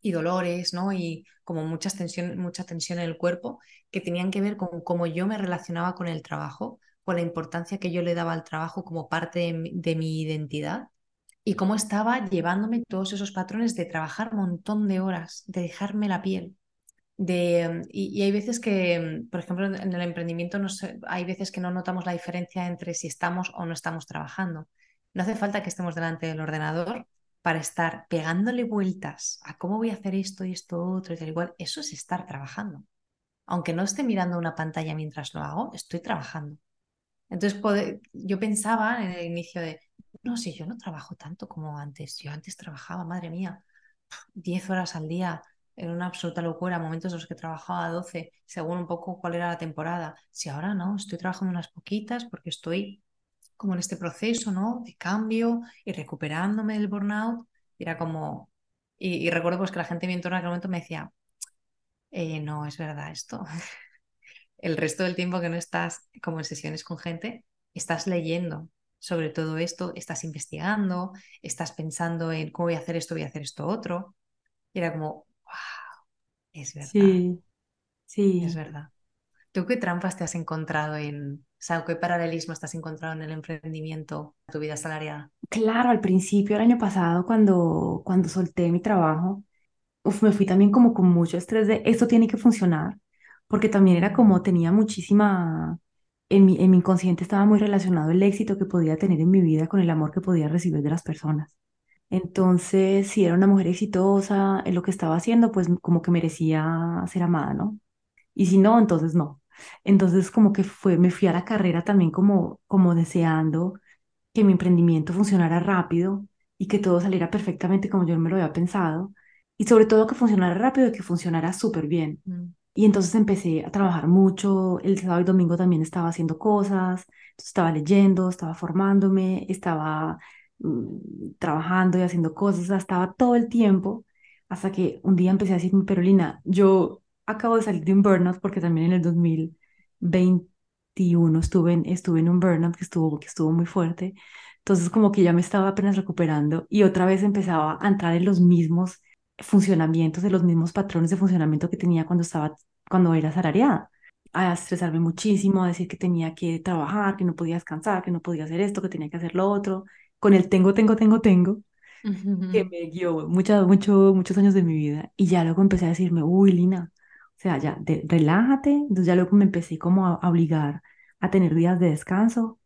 y dolores, ¿no? Y como muchas tensión, mucha tensión en el cuerpo que tenían que ver con cómo yo me relacionaba con el trabajo, con la importancia que yo le daba al trabajo como parte de de mi identidad y cómo estaba llevándome todos esos patrones de trabajar un montón de horas, de dejarme la piel, de, y, hay veces que, por ejemplo, en el emprendimiento no hay veces que no notamos la diferencia entre si estamos o no estamos trabajando. No hace falta que estemos delante del ordenador para estar pegándole vueltas a cómo voy a hacer esto y esto otro y tal igual. Eso es estar trabajando. Aunque no esté mirando una pantalla mientras lo hago, estoy trabajando. Entonces yo pensaba en el inicio de, no sé, yo no trabajo tanto como antes. Yo antes trabajaba, madre mía, 10 horas al día, era una absoluta locura, momentos en los que trabajaba 12, según un poco cuál era la temporada. Si ahora no, estoy trabajando unas poquitas porque estoy como en este proceso, ¿no? De cambio y recuperándome del burnout. era como, y, recuerdo pues que la gente en mi entorno en aquel momento me decía, eh, no, es verdad esto. El resto del tiempo que no estás como en sesiones con gente, estás leyendo. Sobre todo esto, estás investigando, estás pensando en cómo voy a hacer esto, voy a hacer esto otro. Y era como, wow, es verdad. Sí, sí. Es verdad. ¿Tú qué trampas te has encontrado en, o sea, qué paralelismo has encontrado en el emprendimiento, tu vida salarial? Claro, al principio, el año pasado, cuando, cuando solté mi trabajo, uf, me fui también como con mucho estrés de esto tiene que funcionar, porque también era como tenía muchísima, en mi, en mi inconsciente estaba muy relacionado el éxito que podía tener en mi vida con el amor que podía recibir de las personas. Entonces, si era una mujer exitosa en lo que estaba haciendo, pues como que merecía ser amada, ¿no? Y si no, entonces no. Entonces, como que fue, me fui a la carrera también como, como deseando que mi emprendimiento funcionara rápido y que todo saliera perfectamente como yo me lo había pensado. Y sobre todo que funcionara rápido y que funcionara súper bien. Mm. Y entonces empecé a trabajar mucho. El sábado y domingo también estaba haciendo cosas. estaba leyendo, estaba formándome, estaba trabajando y haciendo cosas. Estaba todo el tiempo hasta que un día empecé a decirme, pero Lina, yo acabo de salir de un burnout porque también en el 2021 estuve en, estuve en un burnout que estuvo, que estuvo muy fuerte. Entonces como que ya me estaba apenas recuperando y otra vez empezaba a entrar en los mismos funcionamientos, de los mismos patrones de funcionamiento que tenía cuando estaba, cuando era asalariada. A estresarme muchísimo, a decir que tenía que trabajar, que no podía descansar, que no podía hacer esto, que tenía que hacer lo otro, con el tengo, tengo, tengo, tengo, que me guió mucho, mucho, muchos años de mi vida. Y ya luego empecé a decirme, uy, Lina, o sea, ya, relájate. Entonces ya luego me empecé como a, obligar a tener días de descanso,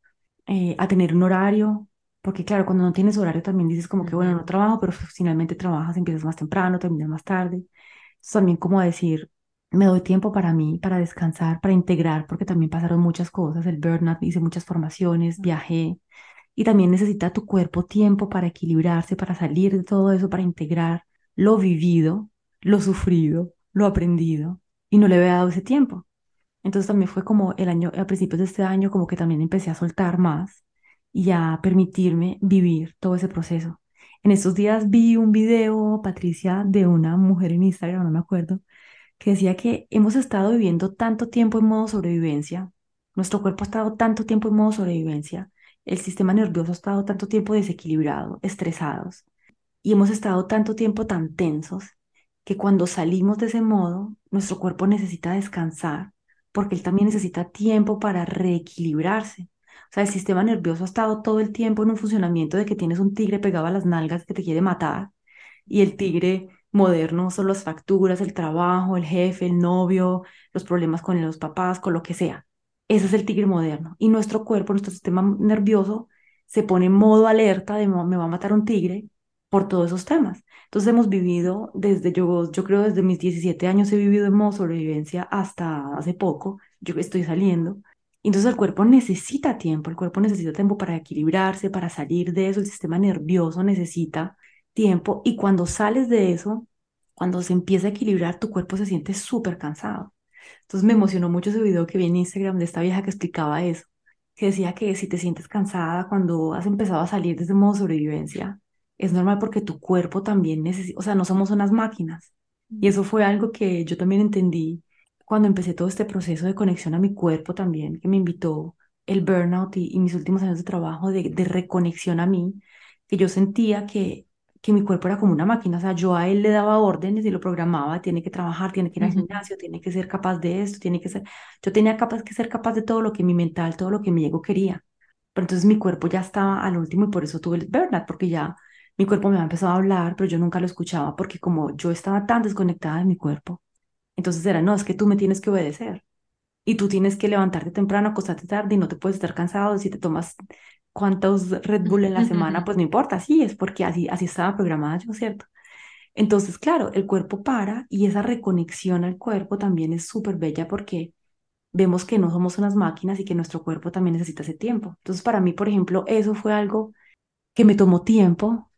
eh, a tener un horario, porque claro, cuando no tienes horario también dices como que, bueno, no trabajo, pero finalmente trabajas, empiezas más temprano, terminas más tarde. Entonces también como decir, me doy tiempo para mí, para descansar, para integrar, porque también pasaron muchas cosas, el burnout, hice muchas formaciones, viajé, y también necesita tu cuerpo tiempo para equilibrarse, para salir de todo eso, para integrar lo vivido, lo sufrido, lo aprendido, y no le había dado ese tiempo. Entonces también fue como el año, a principios de este año, como que también empecé a soltar más y a permitirme vivir todo ese proceso. En estos días vi un video, Patricia, de una mujer en Instagram, no me acuerdo, que decía que hemos estado viviendo tanto tiempo en modo sobrevivencia, nuestro cuerpo ha estado tanto tiempo en modo sobrevivencia, el sistema nervioso ha estado tanto tiempo desequilibrado, estresados, y hemos estado tanto tiempo tan tensos que cuando salimos de ese modo, nuestro cuerpo necesita descansar, porque él también necesita tiempo para reequilibrarse. O sea, el sistema nervioso ha estado todo el tiempo en un funcionamiento de que tienes un tigre pegado a las nalgas que te quiere matar y el tigre moderno son las facturas, el trabajo, el jefe, el novio, los problemas con los papás, con lo que sea. Ese es el tigre moderno. Y nuestro cuerpo, nuestro sistema nervioso se pone en modo alerta de me va a matar un tigre por todos esos temas. Entonces hemos vivido desde, yo, yo creo desde mis 17 años he vivido en modo sobrevivencia hasta hace poco, yo estoy saliendo, entonces el cuerpo necesita tiempo, el cuerpo necesita tiempo para equilibrarse, para salir de eso, el sistema nervioso necesita tiempo y cuando sales de eso, cuando se empieza a equilibrar, tu cuerpo se siente súper cansado. Entonces me emocionó mucho ese video que vi en Instagram de esta vieja que explicaba eso, que decía que si te sientes cansada cuando has empezado a salir de ese modo sobrevivencia, es normal porque tu cuerpo también necesita, o sea, no somos unas máquinas. Y eso fue algo que yo también entendí cuando empecé todo este proceso de conexión a mi cuerpo también, que me invitó el burnout y, mis últimos años de trabajo de, reconexión a mí, que yo sentía que, que mi cuerpo era como una máquina, o sea, yo a él le daba órdenes y lo programaba, tiene que trabajar, tiene que ir al gimnasio, tiene que ser capaz de esto, tiene que ser, yo tenía capaz que ser capaz de todo lo que mi mental, todo lo que mi ego quería, pero entonces mi cuerpo ya estaba al último y por eso tuve el burnout, porque ya mi cuerpo me había empezado a hablar, pero yo nunca lo escuchaba porque como yo estaba tan desconectada de mi cuerpo, entonces era, no, es que tú me tienes que obedecer. Y tú tienes que levantarte temprano, acostarte tarde y no te puedes estar cansado. Si te tomas cuántos Red Bull en la semana, pues no importa, sí, es porque así, así estaba programada yo, ¿cierto? Entonces, claro, el cuerpo para y esa reconexión al cuerpo también es súper bella porque vemos que no somos unas máquinas y que nuestro cuerpo también necesita ese tiempo. Entonces, para mí, por ejemplo, eso fue algo que me tomó tiempo,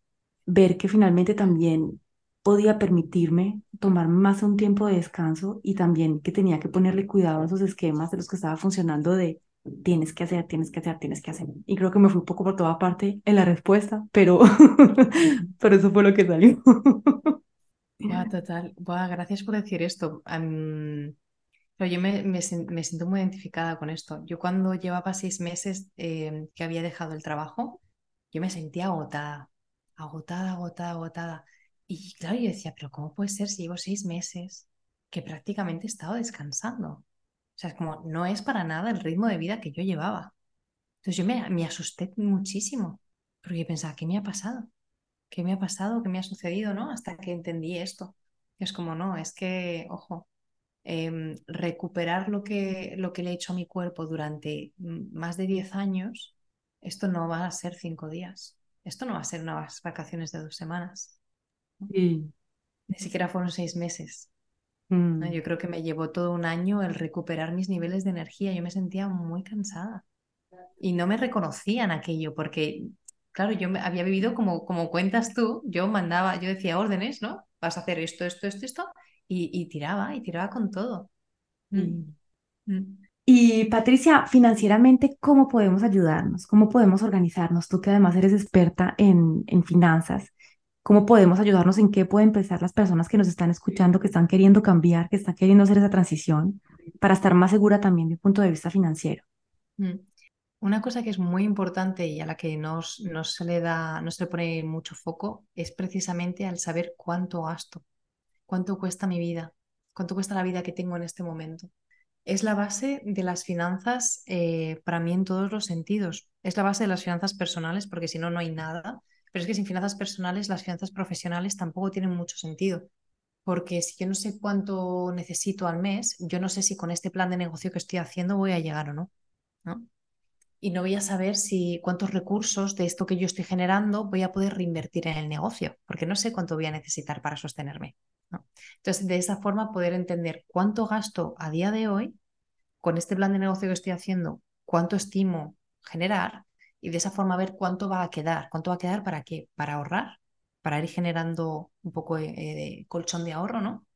ver que finalmente también podía permitirme tomar más un tiempo de descanso y también que tenía que ponerle cuidado a esos esquemas de los que estaba funcionando de tienes que hacer, tienes que hacer, tienes que hacer. Y creo que me fui un poco por toda parte en la respuesta, pero, pero eso fue lo que salió. total. gracias por decir esto. Yo me, me, siento muy identificada con esto. Yo cuando llevaba seis meses eh, que había dejado el trabajo, yo me sentía agotada, agotada, agotada, agotada. Y claro, yo decía, pero ¿cómo puede ser si llevo seis meses que prácticamente he estado descansando? O sea, es como, no es para nada el ritmo de vida que yo llevaba. Entonces yo me, me asusté muchísimo, porque pensaba, ¿qué me ha pasado? ¿Qué me ha pasado? ¿Qué me ha sucedido? ¿no? Hasta que entendí esto. Y es como, no, es que, ojo, Em, recuperar lo que, lo que le he hecho a mi cuerpo durante más de 10 años, esto no va a ser cinco días. Esto no va a ser unas vacaciones de dos semanas. Ni siquiera fueron seis meses. Mm. Yo creo que me llevó todo un año el recuperar mis niveles de energía. Yo me sentía muy cansada y no me reconocían aquello porque, claro, yo había vivido como, como cuentas tú, yo mandaba, yo decía órdenes, ¿no? Vas a hacer esto, esto, esto, esto, y, tiraba, y tiraba con todo. Mm. Mm. Y Patricia, financieramente, ¿cómo podemos ayudarnos? ¿Cómo podemos organizarnos? Tú que además eres experta en, en finanzas, ¿cómo podemos ayudarnos? ¿En qué pueden pensar las personas que nos están escuchando, que están queriendo cambiar, que están queriendo hacer esa transición para estar más segura también desde el punto de vista financiero? Mm. Una cosa que es muy importante y a la que no, no, se le da, no se le pone mucho foco es precisamente al saber cuánto gasto cuánto cuesta mi vida, cuánto cuesta la vida que tengo en este momento. Es la base de las finanzas eh, para mí en todos los sentidos. Es la base de las finanzas personales porque si no, no hay nada. Pero es que sin finanzas personales, las finanzas profesionales tampoco tienen mucho sentido. Porque si yo no sé cuánto necesito al mes, yo no sé si con este plan de negocio que estoy haciendo voy a llegar o no. ¿no? Y no voy a saber si cuántos recursos de esto que yo estoy generando voy a poder reinvertir en el negocio, porque no sé cuánto voy a necesitar para sostenerme. Entonces, de esa forma poder entender cuánto gasto a día de hoy con este plan de negocio que estoy haciendo, cuánto estimo generar y de esa forma ver cuánto va a quedar, cuánto va a quedar para qué, para ahorrar, para ir generando un poco de, colchón de ahorro, ¿no?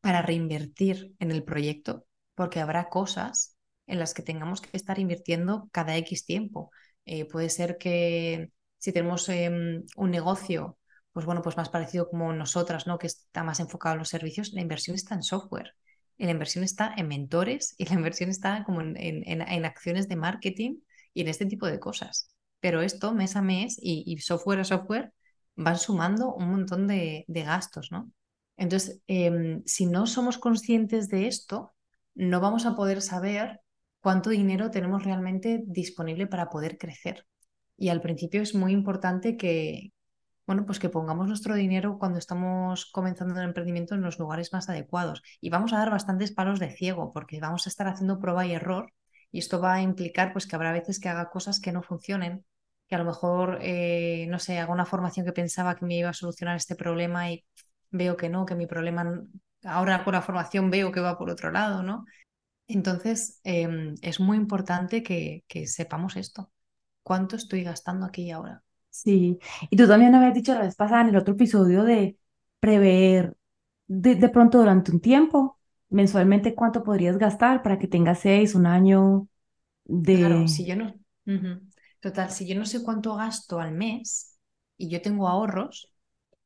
Para reinvertir en el proyecto, porque habrá cosas en las que tengamos que estar invirtiendo cada X tiempo. Eh, puede ser que si tenemos em, un negocio pues bueno, pues más parecido como nosotras, ¿no? Que está más enfocado en los servicios, la inversión está en software, la inversión está en mentores y la inversión está como en, en, acciones de marketing y en este tipo de cosas. Pero esto mes a mes y, software a software van sumando un montón de, gastos, ¿no? Entonces, em, si no somos conscientes de esto, no vamos a poder saber cuánto dinero tenemos realmente disponible para poder crecer. Y al principio es muy importante que, bueno, pues que pongamos nuestro dinero cuando estamos comenzando el emprendimiento en los lugares más adecuados. Y vamos a dar bastantes palos de ciego porque vamos a estar haciendo prueba y error y esto va a implicar pues que habrá veces que haga cosas que no funcionen, que a lo mejor, eh, no sé, haga una formación que pensaba que me iba a solucionar este problema y veo que no, que mi problema ahora con la formación veo que va por otro lado, ¿no? Entonces, em, es muy importante que, que sepamos esto. ¿Cuánto estoy gastando aquí y ahora? Sí, y tú también habías dicho la vez pasada en el otro episodio de prever de, pronto durante un tiempo, mensualmente, cuánto podrías gastar para que tengas seis, un año de... Claro, si yo no... Total, si yo no sé cuánto gasto al mes y yo tengo ahorros,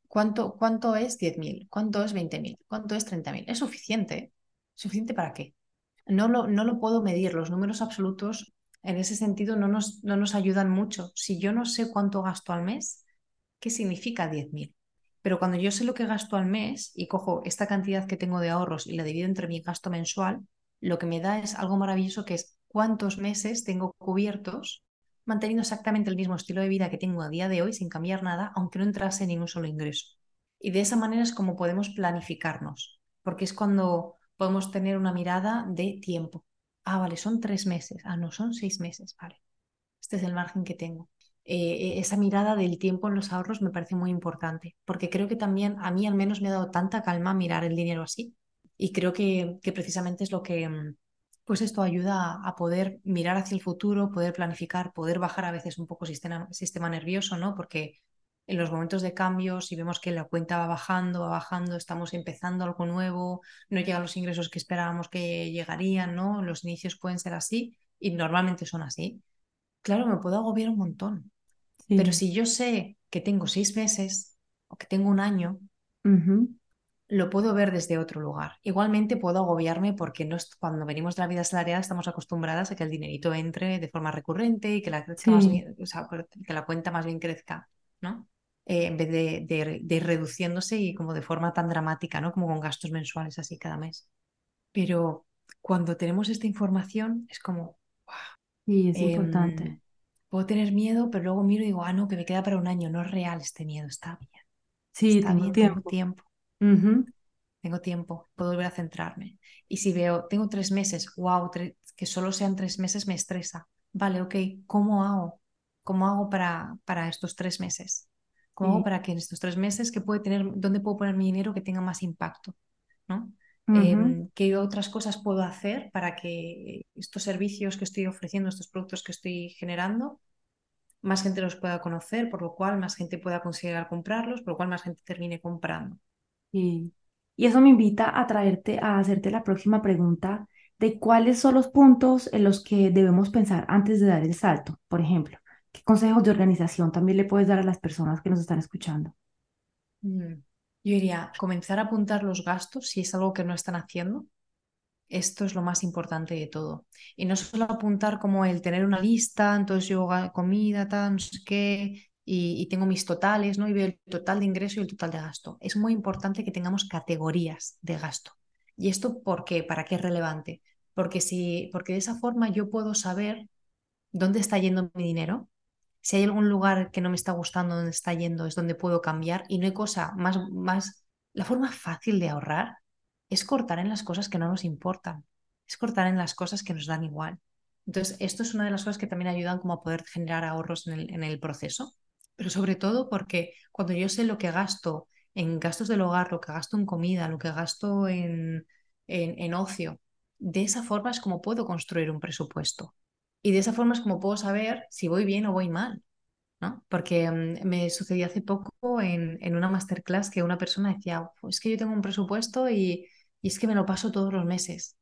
¿cuánto, cuánto es 10.000? ¿Cuánto es 20.000? ¿Cuánto es 30.000? ¿Es suficiente? ¿Suficiente para qué? No lo, no lo puedo medir, los números absolutos en ese sentido no nos, no nos ayudan mucho. Si yo no sé cuánto gasto al mes, ¿qué significa 10.000? Pero cuando yo sé lo que gasto al mes y cojo esta cantidad que tengo de ahorros y la divido entre mi gasto mensual, lo que me da es algo maravilloso que es cuántos meses tengo cubiertos manteniendo exactamente el mismo estilo de vida que tengo a día de hoy sin cambiar nada, aunque no entrase ningún solo ingreso. Y de esa manera es como podemos planificarnos, porque es cuando podemos tener una mirada de tiempo ah, vale, son tres meses, ah, no, son seis meses, vale. Este es el margen que tengo. Eh, esa mirada del tiempo en los ahorros me parece muy importante, porque creo que también a mí al menos me ha dado tanta calma mirar el dinero así. Y creo que, que precisamente es lo que, mm, pues esto ayuda a, poder mirar hacia el futuro, poder planificar, poder bajar a veces un poco sistema, sistema nervioso, ¿no? Porque en los momentos de cambio, si vemos que la cuenta va bajando, va bajando, estamos empezando algo nuevo, no llegan los ingresos que esperábamos que llegarían, ¿no? Los inicios pueden ser así y normalmente son así. Claro, me puedo agobiar un montón. Pero si yo sé que tengo seis meses o que tengo un año, lo puedo ver desde otro lugar. Igualmente puedo agobiarme porque no cuando venimos de la vida asalariada estamos acostumbradas a que el dinerito entre de forma recurrente y que la, que la cuenta más bien crezca, ¿no? Eh, en vez de, ir reduciéndose y como de forma tan dramática, ¿no? Como con gastos mensuales así cada mes. Pero cuando tenemos esta información es como, wow, es importante. Puedo tener miedo, pero luego miro y digo, ah, no, que me queda para un año, no es real este miedo, está bien. Sí, está bien, tiempo. tengo tiempo. Tengo tiempo, puedo volver a centrarme. Y si veo, tengo tres meses, wow, que solo sean tres meses me estresa. Vale, ok, ¿cómo hago? ¿Cómo hago para, para estos tres meses? ¿Cómo hago para que en estos tres meses, que puede tener, dónde puedo poner mi dinero que tenga más impacto? ¿no? Em, ¿Qué otras cosas puedo hacer para que estos servicios que estoy ofreciendo, estos productos que estoy generando, más gente los pueda conocer, por lo cual más gente pueda considerar comprarlos, por lo cual más gente termine comprando? Y, y eso me invita a traerte, a hacerte la próxima pregunta de cuáles son los puntos en los que debemos pensar antes de dar el salto. Por ejemplo, ¿qué consejos de organización también le puedes dar a las personas que nos están escuchando? Mm, yo diría, comenzar a apuntar los gastos si es algo que no están haciendo. Esto es lo más importante de todo. Y no solo apuntar como el tener una lista, entonces yo comida, tal, no sé qué, y, tengo mis totales, ¿no? Y veo el total de ingreso y el total de gasto. Es muy importante que tengamos categorías de gasto. ¿Y esto por qué? ¿Para qué es relevante? Porque, si, porque de esa forma yo puedo saber dónde está yendo mi dinero. Si hay algún lugar que no me está gustando dónde está yendo, es donde puedo cambiar. Y no hay cosa más, más... La forma fácil de ahorrar es cortar en las cosas que no nos importan. Es cortar en las cosas que nos dan igual. Entonces, esto es una de las cosas que también ayudan como a poder generar ahorros en el, en el proceso pero sobre todo porque cuando yo sé lo que gasto en gastos del hogar, lo que gasto en comida, lo que gasto en, en, ocio, de esa forma es como puedo construir un presupuesto. Y de esa forma es como puedo saber si voy bien o voy mal. ¿no? Porque mm, me sucedió hace poco en, en, una masterclass que una persona decía, es que yo tengo un presupuesto y, y, es que me lo paso todos los meses.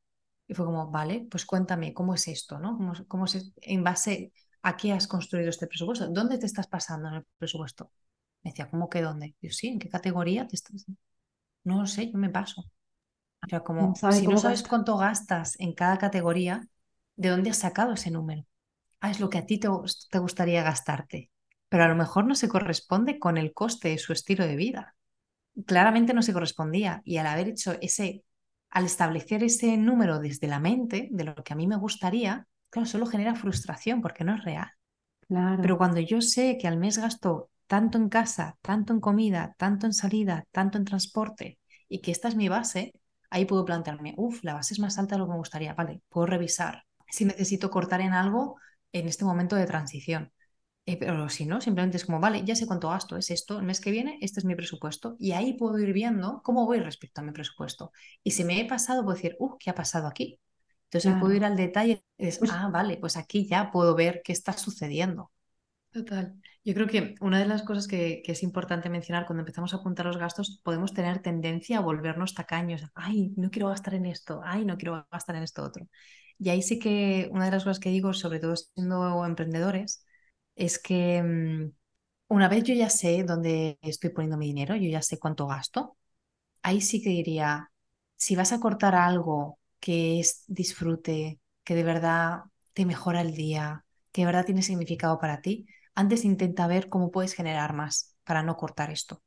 Y fue como, vale, pues cuéntame, ¿cómo es esto? ¿no? ¿Cómo, cómo es, en base, ¿a qué has construido este presupuesto? ¿Dónde te estás pasando en el presupuesto? Me decía, ¿cómo que dónde? Yo, sí, ¿en qué categoría te estás? No lo sé, yo me paso. O sea, como si no sabes cuánto gastas en cada categoría, ¿de dónde has sacado ese número? Ah, es lo que a ti te, te gustaría gastarte, pero a lo mejor no se corresponde con el coste de su estilo de vida. Claramente no se correspondía y al haber hecho ese, al establecer ese número desde la mente de lo que a mí me gustaría, claro, solo genera frustración porque no es real. Claro. Pero cuando yo sé que al mes gasto tanto en casa, tanto en comida, tanto en salida, tanto en transporte, y que esta es mi base, ahí puedo plantearme, uff, la base es más alta de lo que me gustaría, vale, puedo revisar si necesito cortar en algo en este momento de transición. Eh, pero si no, simplemente es como, vale, ya sé cuánto gasto, es esto, el mes que viene, este es mi presupuesto, y ahí puedo ir viendo cómo voy respecto a mi presupuesto. Y si me he pasado, puedo decir, uff, ¿qué ha pasado aquí? Entonces puedo ir al detalle y pues ah, vale, pues aquí ya puedo ver qué está sucediendo. Total. Yo creo que una de las cosas que, es importante mencionar cuando empezamos a apuntar los gastos, podemos tener tendencia a volvernos tacaños. Ay, no quiero gastar en esto, ay, no quiero gastar en esto otro. Y ahí sí que una de las cosas que digo, sobre todo siendo emprendedores, es que mm, una vez yo ya sé dónde estoy poniendo mi dinero, yo ya sé cuánto gasto, ahí sí que diría, si vas a cortar algo que es disfrute, que de verdad te mejora el día, que de verdad tiene significado para ti, antes intenta ver cómo puedes generar más para no cortar esto.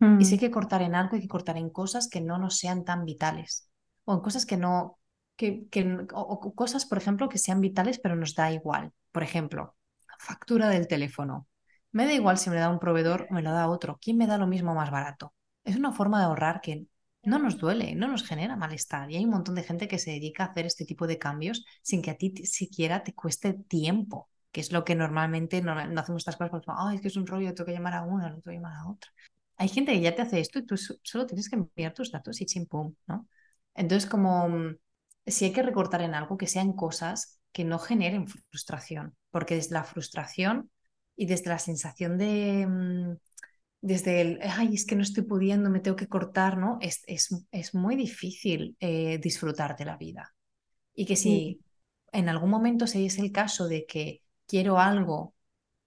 Y mm. que cortar en algo, hay que cortar en cosas que no nos sean tan vitales. O en cosas que no, que, que o, cosas, por ejemplo, que sean vitales, pero nos da igual. Por ejemplo, factura del teléfono. Me da igual si me da un proveedor o me lo da otro. ¿Quién me da lo mismo más barato? Es una forma de ahorrar que no nos duele, no nos genera malestar. Y hay un montón de gente que se dedica a hacer este tipo de cambios sin que a ti siquiera te cueste tiempo, que es lo que normalmente no, hacemos estas cosas porque, ay, es que es un rollo, tengo que llamar a una, no tengo que llamar a otra. Hay gente que ya te hace esto y tú solo tienes que enviar tus datos y chimpum, ¿no? Entonces, como mm, si hay que recortar en algo, que sean cosas que no generen frustración, porque desde la frustración y desde la sensación de, mm, desde el, ay, es que no estoy pudiendo, me tengo que cortar, ¿no? Es, es, muy difícil eh, disfrutar de la vida. Y que si en algún momento se es el caso de que quiero algo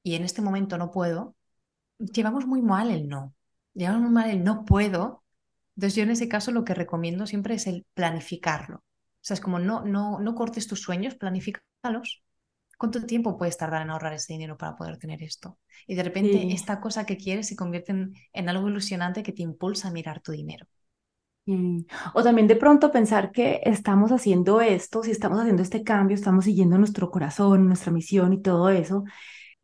y en este momento no puedo, llevamos muy mal el no. Llevamos muy mal el no puedo Entonces yo en ese caso lo que recomiendo siempre es el planificarlo. Sea, es como no, no, no cortes tus sueños, planifícalos. ¿Cuánto tiempo puedes tardar en ahorrar ese dinero para poder tener esto? Y de repente esta cosa que quieres se convierte en, en, algo ilusionante que te impulsa a mirar tu dinero. O también de pronto pensar que estamos haciendo esto, si estamos haciendo este cambio, estamos siguiendo nuestro corazón, nuestra misión y todo eso,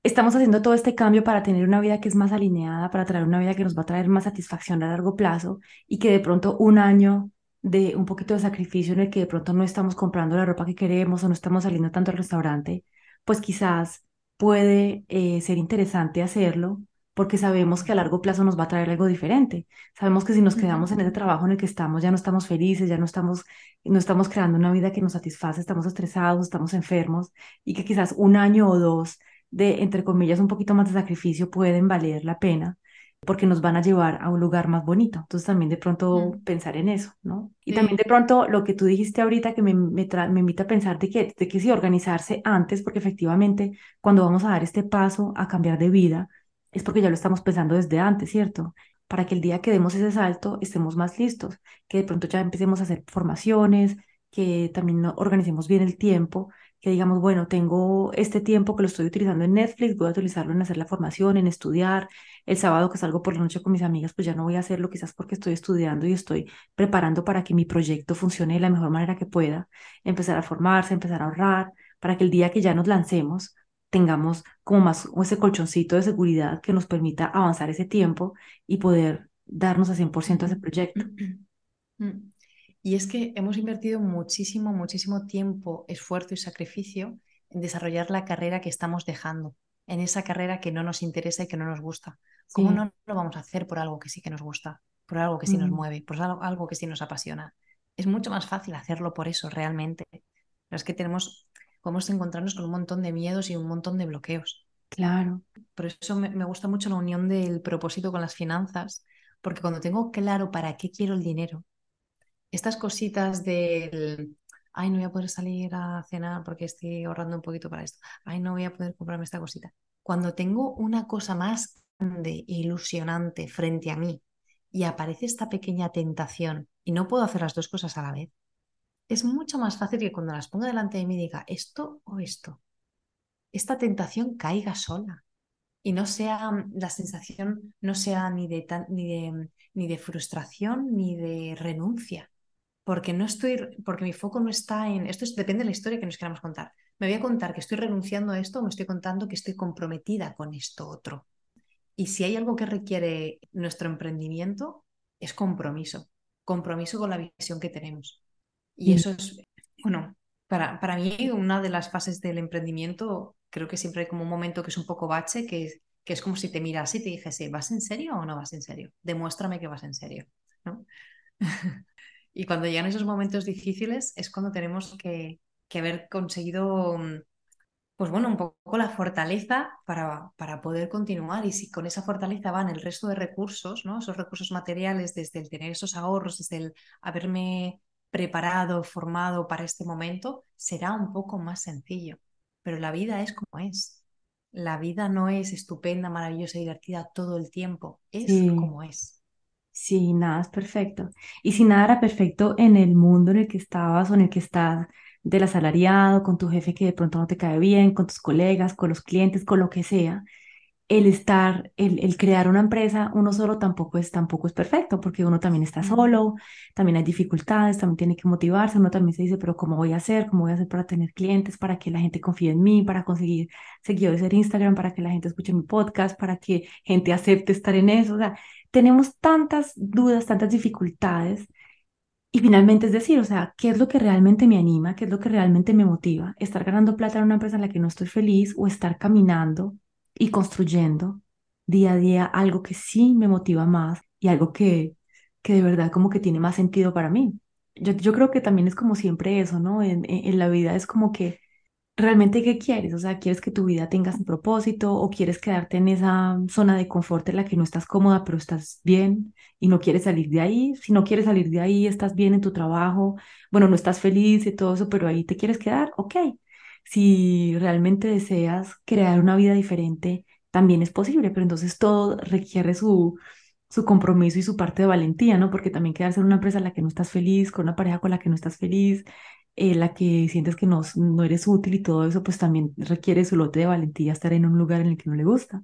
estamos haciendo todo este cambio para tener una vida que es más alineada, para traer una vida que nos va a traer más satisfacción a largo plazo y que de pronto un año de un poquito de sacrificio en el que de pronto no estamos comprando la ropa que queremos o no estamos saliendo tanto al restaurante, pues quizás puede eh, ser interesante hacerlo porque sabemos que a largo plazo nos va a traer algo diferente. Sabemos que si nos quedamos en ese trabajo en el que estamos, ya no estamos felices, ya no estamos, no estamos creando una vida que nos satisface, estamos estresados, estamos enfermos y que quizás un año o dos de, entre comillas, un poquito más de sacrificio pueden valer la pena porque nos van a llevar a un lugar más bonito. Entonces también de pronto pensar en eso, ¿no? Y también de pronto lo que tú dijiste ahorita que me, me, me, invita a pensar de que, de que sí, organizarse antes, porque efectivamente cuando vamos a dar este paso a cambiar de vida, es porque ya lo estamos pensando desde antes, ¿cierto? Para que el día que demos ese salto estemos más listos, que de pronto ya empecemos a hacer formaciones, que también organicemos bien el tiempo, que digamos, bueno, tengo este tiempo que lo estoy utilizando en Netflix, voy a utilizarlo en hacer la formación, en estudiar. El sábado que salgo por la noche con mis amigas, pues ya no voy a hacerlo quizás porque estoy estudiando y estoy preparando para que mi proyecto funcione de la mejor manera que pueda. Empezar a formarse, empezar a ahorrar, para que el día que ya nos lancemos, tengamos como más ese colchoncito de seguridad que nos permita avanzar ese tiempo y poder darnos a 100% a ese proyecto. Y es que hemos invertido muchísimo, muchísimo tiempo, esfuerzo y sacrificio en desarrollar la carrera que estamos dejando, en esa carrera que no nos interesa y que no nos gusta. ¿Cómo no lo vamos a hacer por algo que sí que nos gusta, por algo que sí nos mueve, por algo que sí nos apasiona? Es mucho más fácil hacerlo por eso realmente. Pero es que tenemos podemos encontrarnos con un montón de miedos y un montón de bloqueos. Claro. Por eso me, gusta mucho la unión del propósito con las finanzas, porque cuando tengo claro para qué quiero el dinero, estas cositas del, ay, no voy a poder salir a cenar porque estoy ahorrando un poquito para esto, ay, no voy a poder comprarme esta cosita. Cuando tengo una cosa más grande e ilusionante frente a mí y aparece esta pequeña tentación y no puedo hacer las dos cosas a la vez, es mucho más fácil que cuando las ponga delante de mí diga esto o esto, esta tentación caiga sola y no sea mm, la sensación, no sea ni de, mm, ni de frustración ni de renuncia, porque no estoy, porque mi foco no está en, esto depende de la historia que nos queramos contar. Me voy a contar que estoy renunciando a esto o me estoy contando que estoy comprometida con esto otro. Y si hay algo que requiere nuestro emprendimiento, es compromiso, compromiso con la visión que tenemos. Y eso es, bueno, para, para mí una de las fases del emprendimiento, creo que siempre hay como un momento que es un poco bache, que, que es como si te miras y te dijese, ¿vas en serio o no vas en serio? Demuéstrame que vas en serio, ¿no? y cuando llegan esos momentos difíciles es cuando tenemos que, que haber conseguido, pues bueno, un poco la fortaleza para, para poder continuar. Y si con esa fortaleza van el resto de recursos, ¿no? Esos recursos materiales, desde el tener esos ahorros, desde el haberme preparado, formado para este momento, será un poco más sencillo. Pero la vida es como es. La vida no es estupenda, maravillosa y divertida todo el tiempo. Es como es. Sí, nada es perfecto. Y si nada era perfecto en el mundo en el que estabas o en el que estás, del asalariado, con tu jefe que de pronto no te cae bien, con tus colegas, con los clientes, con lo que sea, el estar, el, el, crear una empresa, uno solo tampoco es, tampoco es perfecto, porque uno también está solo, también hay dificultades, también tiene que motivarse, uno también se dice, pero ¿cómo voy a hacer? ¿Cómo voy a hacer para tener clientes? Para que la gente confíe en mí, para conseguir seguidores en Instagram, para que la gente escuche mi podcast, para que gente acepte estar en eso. O sea, tenemos tantas dudas, tantas dificultades. Y finalmente es decir, o sea, ¿qué es lo que realmente me anima? ¿Qué es lo que realmente me motiva? ¿Estar ganando plata en una empresa en la que no estoy feliz o estar caminando y construyendo día a día algo que sí me motiva más y algo que, que de verdad como que tiene más sentido para mí. Yo, yo creo que también es como siempre eso, ¿no? En, en, la vida es como que realmente qué quieres, o sea, quieres que tu vida tenga un propósito o quieres quedarte en esa zona de confort en la que no estás cómoda, pero estás bien y no quieres salir de ahí. Si no quieres salir de ahí, estás bien en tu trabajo, bueno, no estás feliz y todo eso, pero ahí te quieres quedar, ok si realmente deseas crear una vida diferente, también es posible, pero entonces todo requiere su, su compromiso y su parte de valentía, ¿no? Porque también quedarse en una empresa en la que no estás feliz, con una pareja con la que no estás feliz, eh, la que sientes que no, no eres útil y todo eso, pues también requiere su lote de valentía estar en un lugar en el que no le gusta.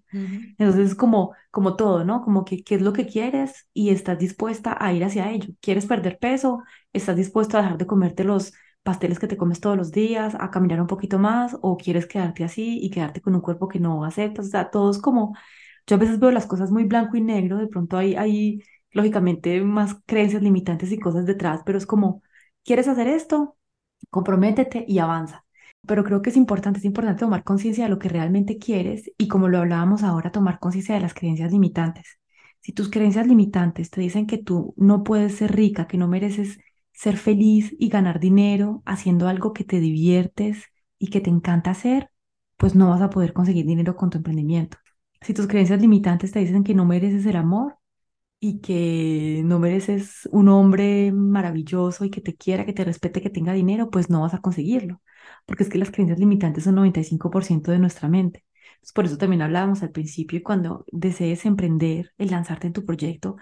Entonces es como, como todo, ¿no? Como que qué es lo que quieres y estás dispuesta a ir hacia ello. ¿Quieres perder peso? ¿Estás dispuesto a dejar de comerte los pasteles que te comes todos los días, a caminar un poquito más? ¿O quieres quedarte así y quedarte con un cuerpo que no aceptas? O sea, todo es como yo a veces veo las cosas muy blanco y negro, de pronto hay, hay lógicamente más creencias limitantes y cosas detrás, pero es como, ¿quieres hacer esto? Comprométete y avanza. Pero creo que es importante, es importante tomar conciencia de lo que realmente quieres y como lo hablábamos ahora, tomar conciencia de las creencias limitantes. Si tus creencias limitantes te dicen que tú no puedes ser rica, que no mereces ser feliz y ganar dinero haciendo algo que te diviertes y que te encanta hacer, pues no vas a poder conseguir dinero con tu emprendimiento. Si tus creencias limitantes te dicen que no mereces el amor y que no mereces un hombre maravilloso y que te quiera, que te respete, que tenga dinero, pues no vas a conseguirlo, porque es que las creencias limitantes son 95% de nuestra mente. por eso también hablábamos al principio cuando desees emprender, el lanzarte en tu proyecto,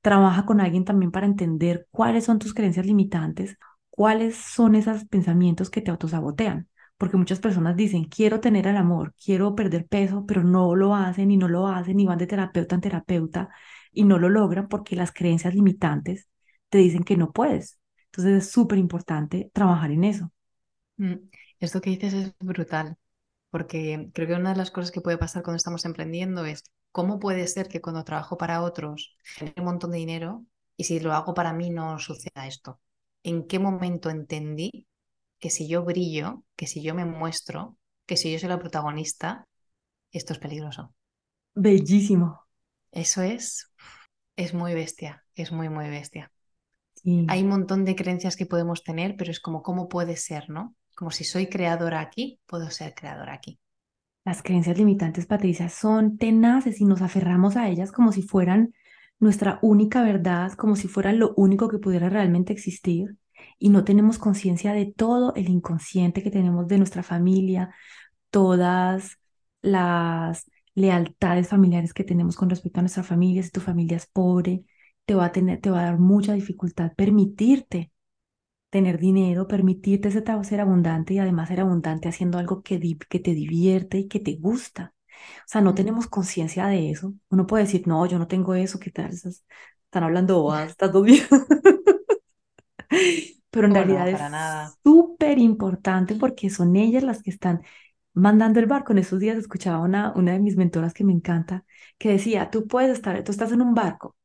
trabaja con alguien también para entender cuáles son tus creencias limitantes, cuáles son esos pensamientos que te autosabotean porque muchas personas dicen, quiero tener el amor, quiero perder peso, pero no lo hacen y no lo hacen y van de terapeuta en terapeuta y no lo logran porque las creencias limitantes te dicen que no puedes. Entonces es súper importante trabajar en eso. Mm, esto que dices es brutal, porque creo que una de las cosas que puede pasar cuando estamos emprendiendo es cómo puede ser que cuando trabajo para otros genere un montón de dinero y si lo hago para mí no suceda esto. ¿En qué momento entendí que si yo brillo, que si yo me muestro, que si yo soy la protagonista, esto es peligroso. Bellísimo. Eso es, es muy bestia, es muy, muy bestia. Hay un montón de creencias que podemos tener, pero es como, ¿cómo puede ser, no? Como si soy creadora aquí, puedo ser creadora aquí. Las creencias limitantes, Patricia, son tenaces y nos aferramos a ellas como si fueran nuestra única verdad, como si fueran lo único que pudiera realmente existir y no tenemos conciencia de todo el inconsciente que tenemos de nuestra familia, todas las lealtades familiares que tenemos con respecto a nuestra familia, si tu familia es pobre, te va a tener, te va a dar mucha dificultad permitirte tener dinero, permitirte ser abundante y además ser abundante haciendo algo que, que te divierte y que te gusta. O sea, no tenemos conciencia de eso. Uno puede decir, no, yo no tengo eso, ¿qué tal? Están hablando boas, estás bien. pero en realidad es súper importante porque son ellas las que están mandando el barco. En esos días escuchaba una, una de mis mentoras que me encanta, que decía, tú puedes estar, tú estás en un barco,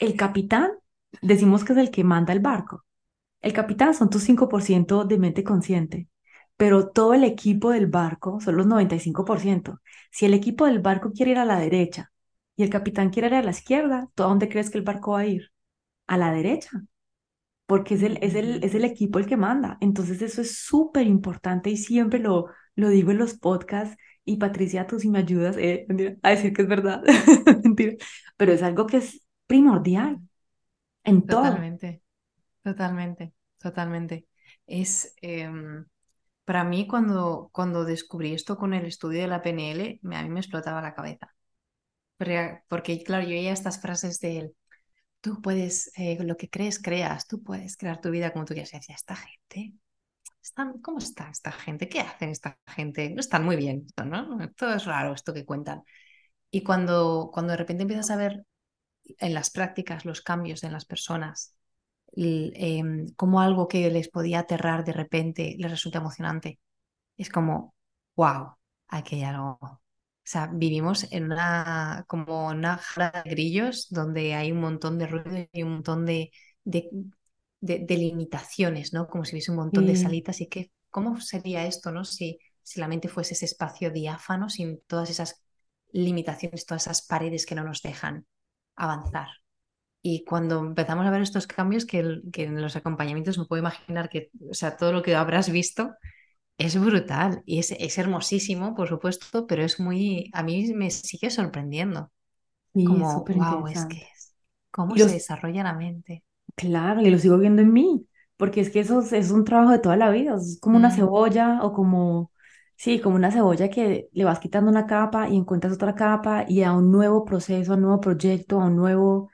el capitán, decimos que es el que manda el barco, el capitán son tus 5% de mente consciente, pero todo el equipo del barco son los 95%. Si el equipo del barco quiere ir a la derecha y el capitán quiere ir a la izquierda, ¿tú a dónde crees que el barco va a ir? A la derecha porque es el, es el, es el equipo el que manda. Entonces eso es súper importante y siempre lo, lo digo en los podcasts. Y Patricia, tú si me ayudas eh, a decir que es verdad, mentira, pero es algo que es primordial en todo. Totalmente, totalmente, totalmente. Es, em, para mí cuando, cuando descubrí esto con el estudio de la PNL, a mí me explotaba la cabeza. Porque, porque claro, yo oía estas frases de él, tú puedes, eh, lo que crees, creas, tú puedes crear tu vida como tú quieras. Y decía, esta gente, están, ¿cómo está esta gente? ¿Qué hacen esta gente? No están muy bien, ¿no? Todo es raro esto que cuentan. Y cuando, cuando de repente empiezas a ver en las prácticas los cambios en las personas, em, como algo que les podía aterrar de repente les resulta emocionante, es como, wow, aquí hay algo, o sea, vivimos en una, como una jara de grillos donde hay un montón de ruido y un montón de, de, limitaciones, ¿no? Como si hubiese un montón de salitas y que, ¿cómo sería esto, ¿no? Si, si la mente fuese ese espacio diáfano sin todas esas limitaciones, todas esas paredes que no nos dejan avanzar. Y cuando empezamos a ver estos cambios, que, que en los acompañamientos me puedo imaginar que, o sea, todo lo que habrás visto, es brutal y es, es, hermosísimo, por supuesto, pero es muy, a mí me sigue sorprendiendo. como, wow, es que es, cómo se desarrolla la mente. Claro, y lo sigo viendo en mí, porque es que eso es, un trabajo de toda la vida, es como una mm. cebolla o como Sí, como una cebolla que le vas quitando una capa y encuentras otra capa y a un nuevo proceso, a un nuevo proyecto, a un nuevo,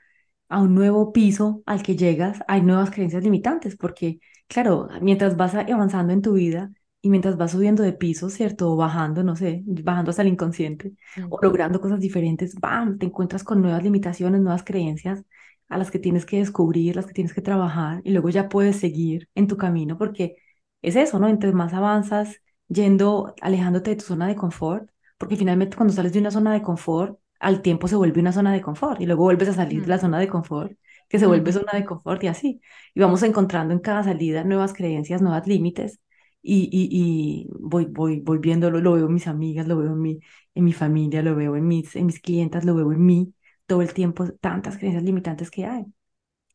a un nuevo piso al que llegas, hay nuevas creencias limitantes, porque claro, mientras vas avanzando en tu vida y mientras vas subiendo de piso, ¿cierto? O bajando, no sé, bajando hasta el inconsciente o logrando cosas diferentes, ¡bam! Te encuentras con nuevas limitaciones, nuevas creencias a las que tienes que descubrir, las que tienes que trabajar y luego ya puedes seguir en tu camino porque es eso, ¿no? Entre más avanzas yendo, alejándote de tu zona de confort, porque finalmente cuando sales de una zona de confort, al tiempo se vuelve una zona de confort y luego vuelves a salir de la zona de confort, que se vuelve zona de confort y así. Y vamos encontrando en cada salida nuevas creencias, nuevos límites y, y, y voy, voy, voy viéndolo, lo veo en mis amigas, lo veo en mi, en mi familia, lo veo en mis, en mis clientas, lo veo en mí, todo el tiempo, tantas creencias limitantes que hay.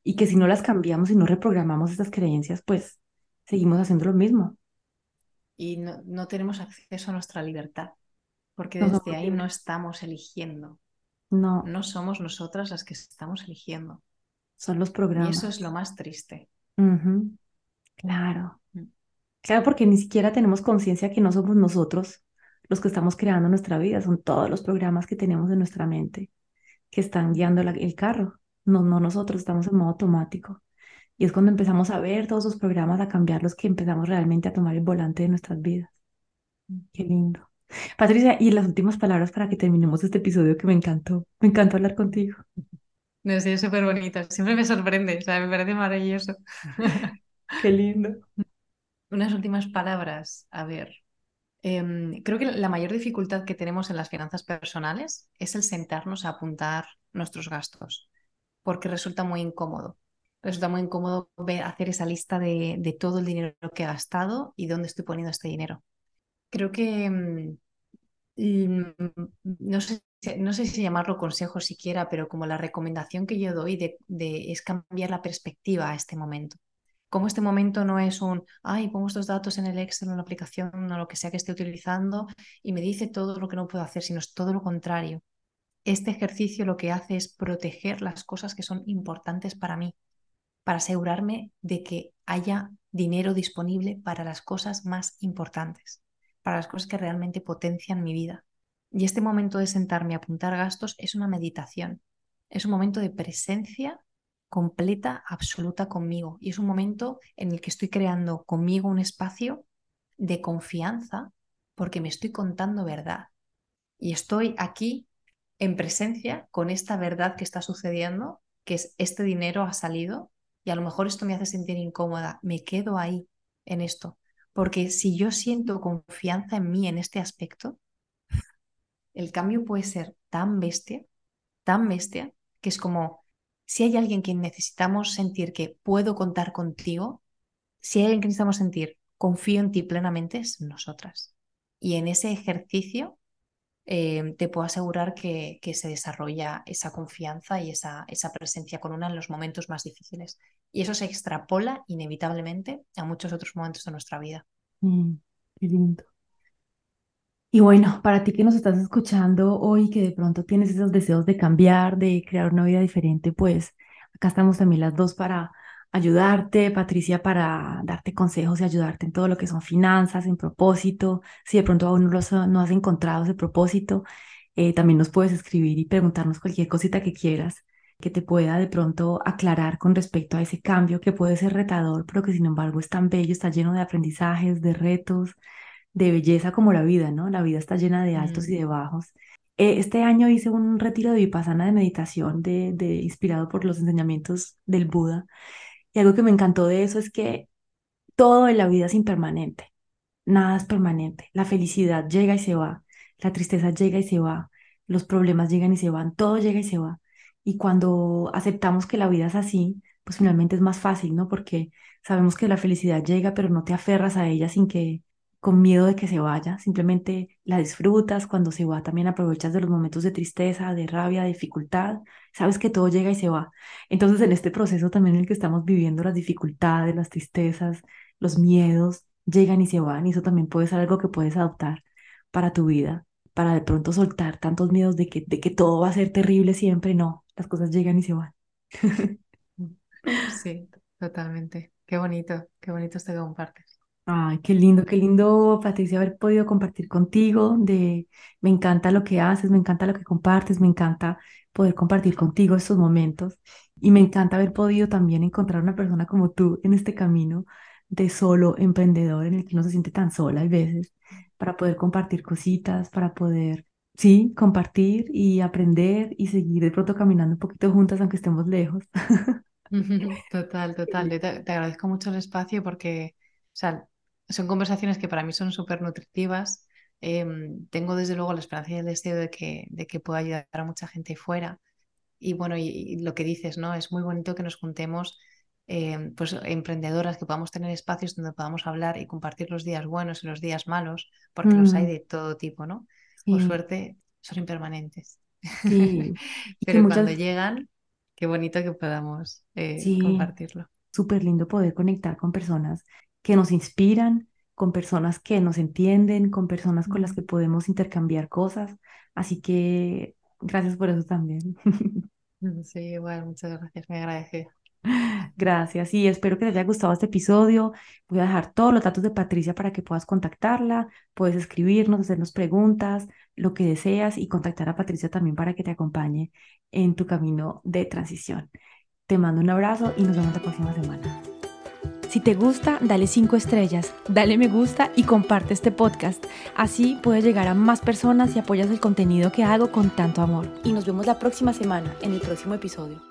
Y que si no las cambiamos y no reprogramamos esas creencias, pues seguimos haciendo lo mismo. Y no, no tenemos acceso a nuestra libertad, porque No desde ahí no estamos eligiendo. No, No somos nosotras las que estamos eligiendo. son los Y eso programas. es lo más triste. Claro, Mm. claro, porque ni siquiera tenemos conciencia que no somos nosotros los que estamos creando nuestra vida, son todos los programas que tenemos en nuestra mente que están guiando la- el carro, no, no nosotros, estamos en modo automático. Y es cuando empezamos a ver todos esos programas, a cambiarlos, que empezamos realmente a tomar el volante de nuestras vidas. Qué lindo. Patricia, y las últimas palabras para que terminemos este episodio que me encantó. Me encantó hablar contigo. No es súper bonito. Siempre me sorprende, o sea, me parece maravilloso. Qué lindo. Unas últimas palabras. A ver, em, creo que la mayor dificultad que tenemos en las finanzas personales es el sentarnos a apuntar nuestros gastos, porque resulta muy incómodo. Resulta muy incómodo hacer esa lista de, todo el dinero que he gastado y dónde estoy poniendo este dinero. Creo que em, mm, no sé, no sé si llamarlo consejo siquiera, pero como la recomendación que yo doy de- es cambiar la perspectiva a este momento. Como este momento no es un, ay, pongo estos datos en el Excel, en la aplicación o lo que sea que esté utilizando y me dice todo lo que no puedo hacer, sino es todo lo contrario. Este ejercicio lo que hace es proteger las cosas que son importantes para mí, para asegurarme de que haya dinero disponible para las cosas más importantes, para las cosas que realmente potencian mi vida. Y este momento de sentarme a apuntar gastos es una meditación, es un momento de presencia completa, absoluta conmigo. Y es un momento en el que estoy creando conmigo un espacio de confianza porque me estoy contando verdad. Y estoy aquí en presencia con esta verdad que está sucediendo, que es este dinero ha salido y a lo mejor esto me hace sentir incómoda. Me quedo ahí en esto. Porque si yo siento confianza en mí en este aspecto, el cambio puede ser tan bestia, tan bestia, que es como si hay alguien que necesitamos sentir que puedo contar contigo, si hay alguien que necesitamos sentir confío en ti plenamente, es nosotras. Y en ese ejercicio eh, te puedo asegurar que, se desarrolla esa confianza y esa, esa presencia con una en los momentos más difíciles. Y eso se extrapola inevitablemente a muchos otros momentos de nuestra vida. Mm, qué lindo. Y bueno, para ti que nos estás escuchando hoy, que de pronto tienes esos deseos de cambiar, de crear una vida diferente, pues acá estamos también las dos para ayudarte, Patricia, para darte consejos y ayudarte en todo lo que son finanzas, en propósito. Si de pronto aún no, los, no has encontrado ese propósito, eh, también nos puedes escribir y preguntarnos cualquier cosita que quieras que te pueda de pronto aclarar con respecto a ese cambio que puede ser retador, pero que sin embargo es tan bello, está lleno de aprendizajes, de retos de belleza como la vida, ¿no? La vida está llena de altos y Mm. de bajos. Eh, este año hice un retiro de vipassana de meditación de, de, inspirado por los enseñamientos del Buda. Y algo que me encantó de eso es que todo en la vida es impermanente, nada es permanente. La felicidad llega y se va, la tristeza llega y se va, los problemas llegan y se van, todo llega y se va. Y cuando aceptamos que la vida es así, pues finalmente es más fácil, ¿no? Porque sabemos que la felicidad llega, pero no te aferras a ella sin que con miedo de que se vaya, simplemente la disfrutas, cuando se va también aprovechas de los momentos de tristeza, de rabia, de dificultad, sabes que todo llega y se va. Entonces en este proceso también en el que estamos viviendo las dificultades, las tristezas, los miedos, llegan y se van y eso también puede ser algo que puedes adoptar para tu vida, para de pronto soltar tantos miedos de que, de que todo va a ser terrible siempre, no, las cosas llegan y se van. Sí, totalmente. Qué bonito, qué bonito esto que compartes. Ay, qué lindo, qué lindo, Patricia, haber podido compartir contigo. De, me encanta lo que haces, me encanta lo que compartes, me encanta poder compartir contigo estos momentos y me encanta haber podido también encontrar una persona como tú en este camino de solo emprendedor en el que uno se siente tan sola a veces para poder compartir cositas, para poder, sí, compartir y aprender y seguir de pronto caminando un poquito juntas aunque estemos lejos. Total, total. Te, te agradezco mucho el espacio porque, o sea, son conversaciones que para mí son súper nutritivas. Em, tengo desde luego la esperanza y el deseo de que, de que pueda ayudar a mucha gente fuera. Y bueno, y, lo que dices, ¿no? Es muy bonito que nos juntemos, em, pues emprendedoras, que podamos tener espacios donde podamos hablar y compartir los días buenos y los días malos, porque los hay Mm, de todo tipo, ¿no? Por suerte, son impermanentes. sí. Pero cuando llegan, qué bonito que podamos eh, sí, compartirlo. súper lindo poder conectar con personas que nos inspiran, con personas que nos entienden, con personas con las que podemos intercambiar cosas. Así que gracias por eso también. Mm, Sí, igual, muchas gracias, me agradece. Gracias y espero que te haya gustado este episodio. Voy a dejar todos los datos de Patricia para que puedas contactarla. Puedes escribirnos, hacernos preguntas, lo que deseas y contactar a Patricia también para que te acompañe en tu camino de transición. Te mando un abrazo y nos vemos la próxima semana. Si te gusta, dale 5 estrellas, dale me gusta y comparte este podcast. Así puedes llegar a más personas y apoyas el contenido que hago con tanto amor. Y nos vemos la próxima semana en el próximo episodio.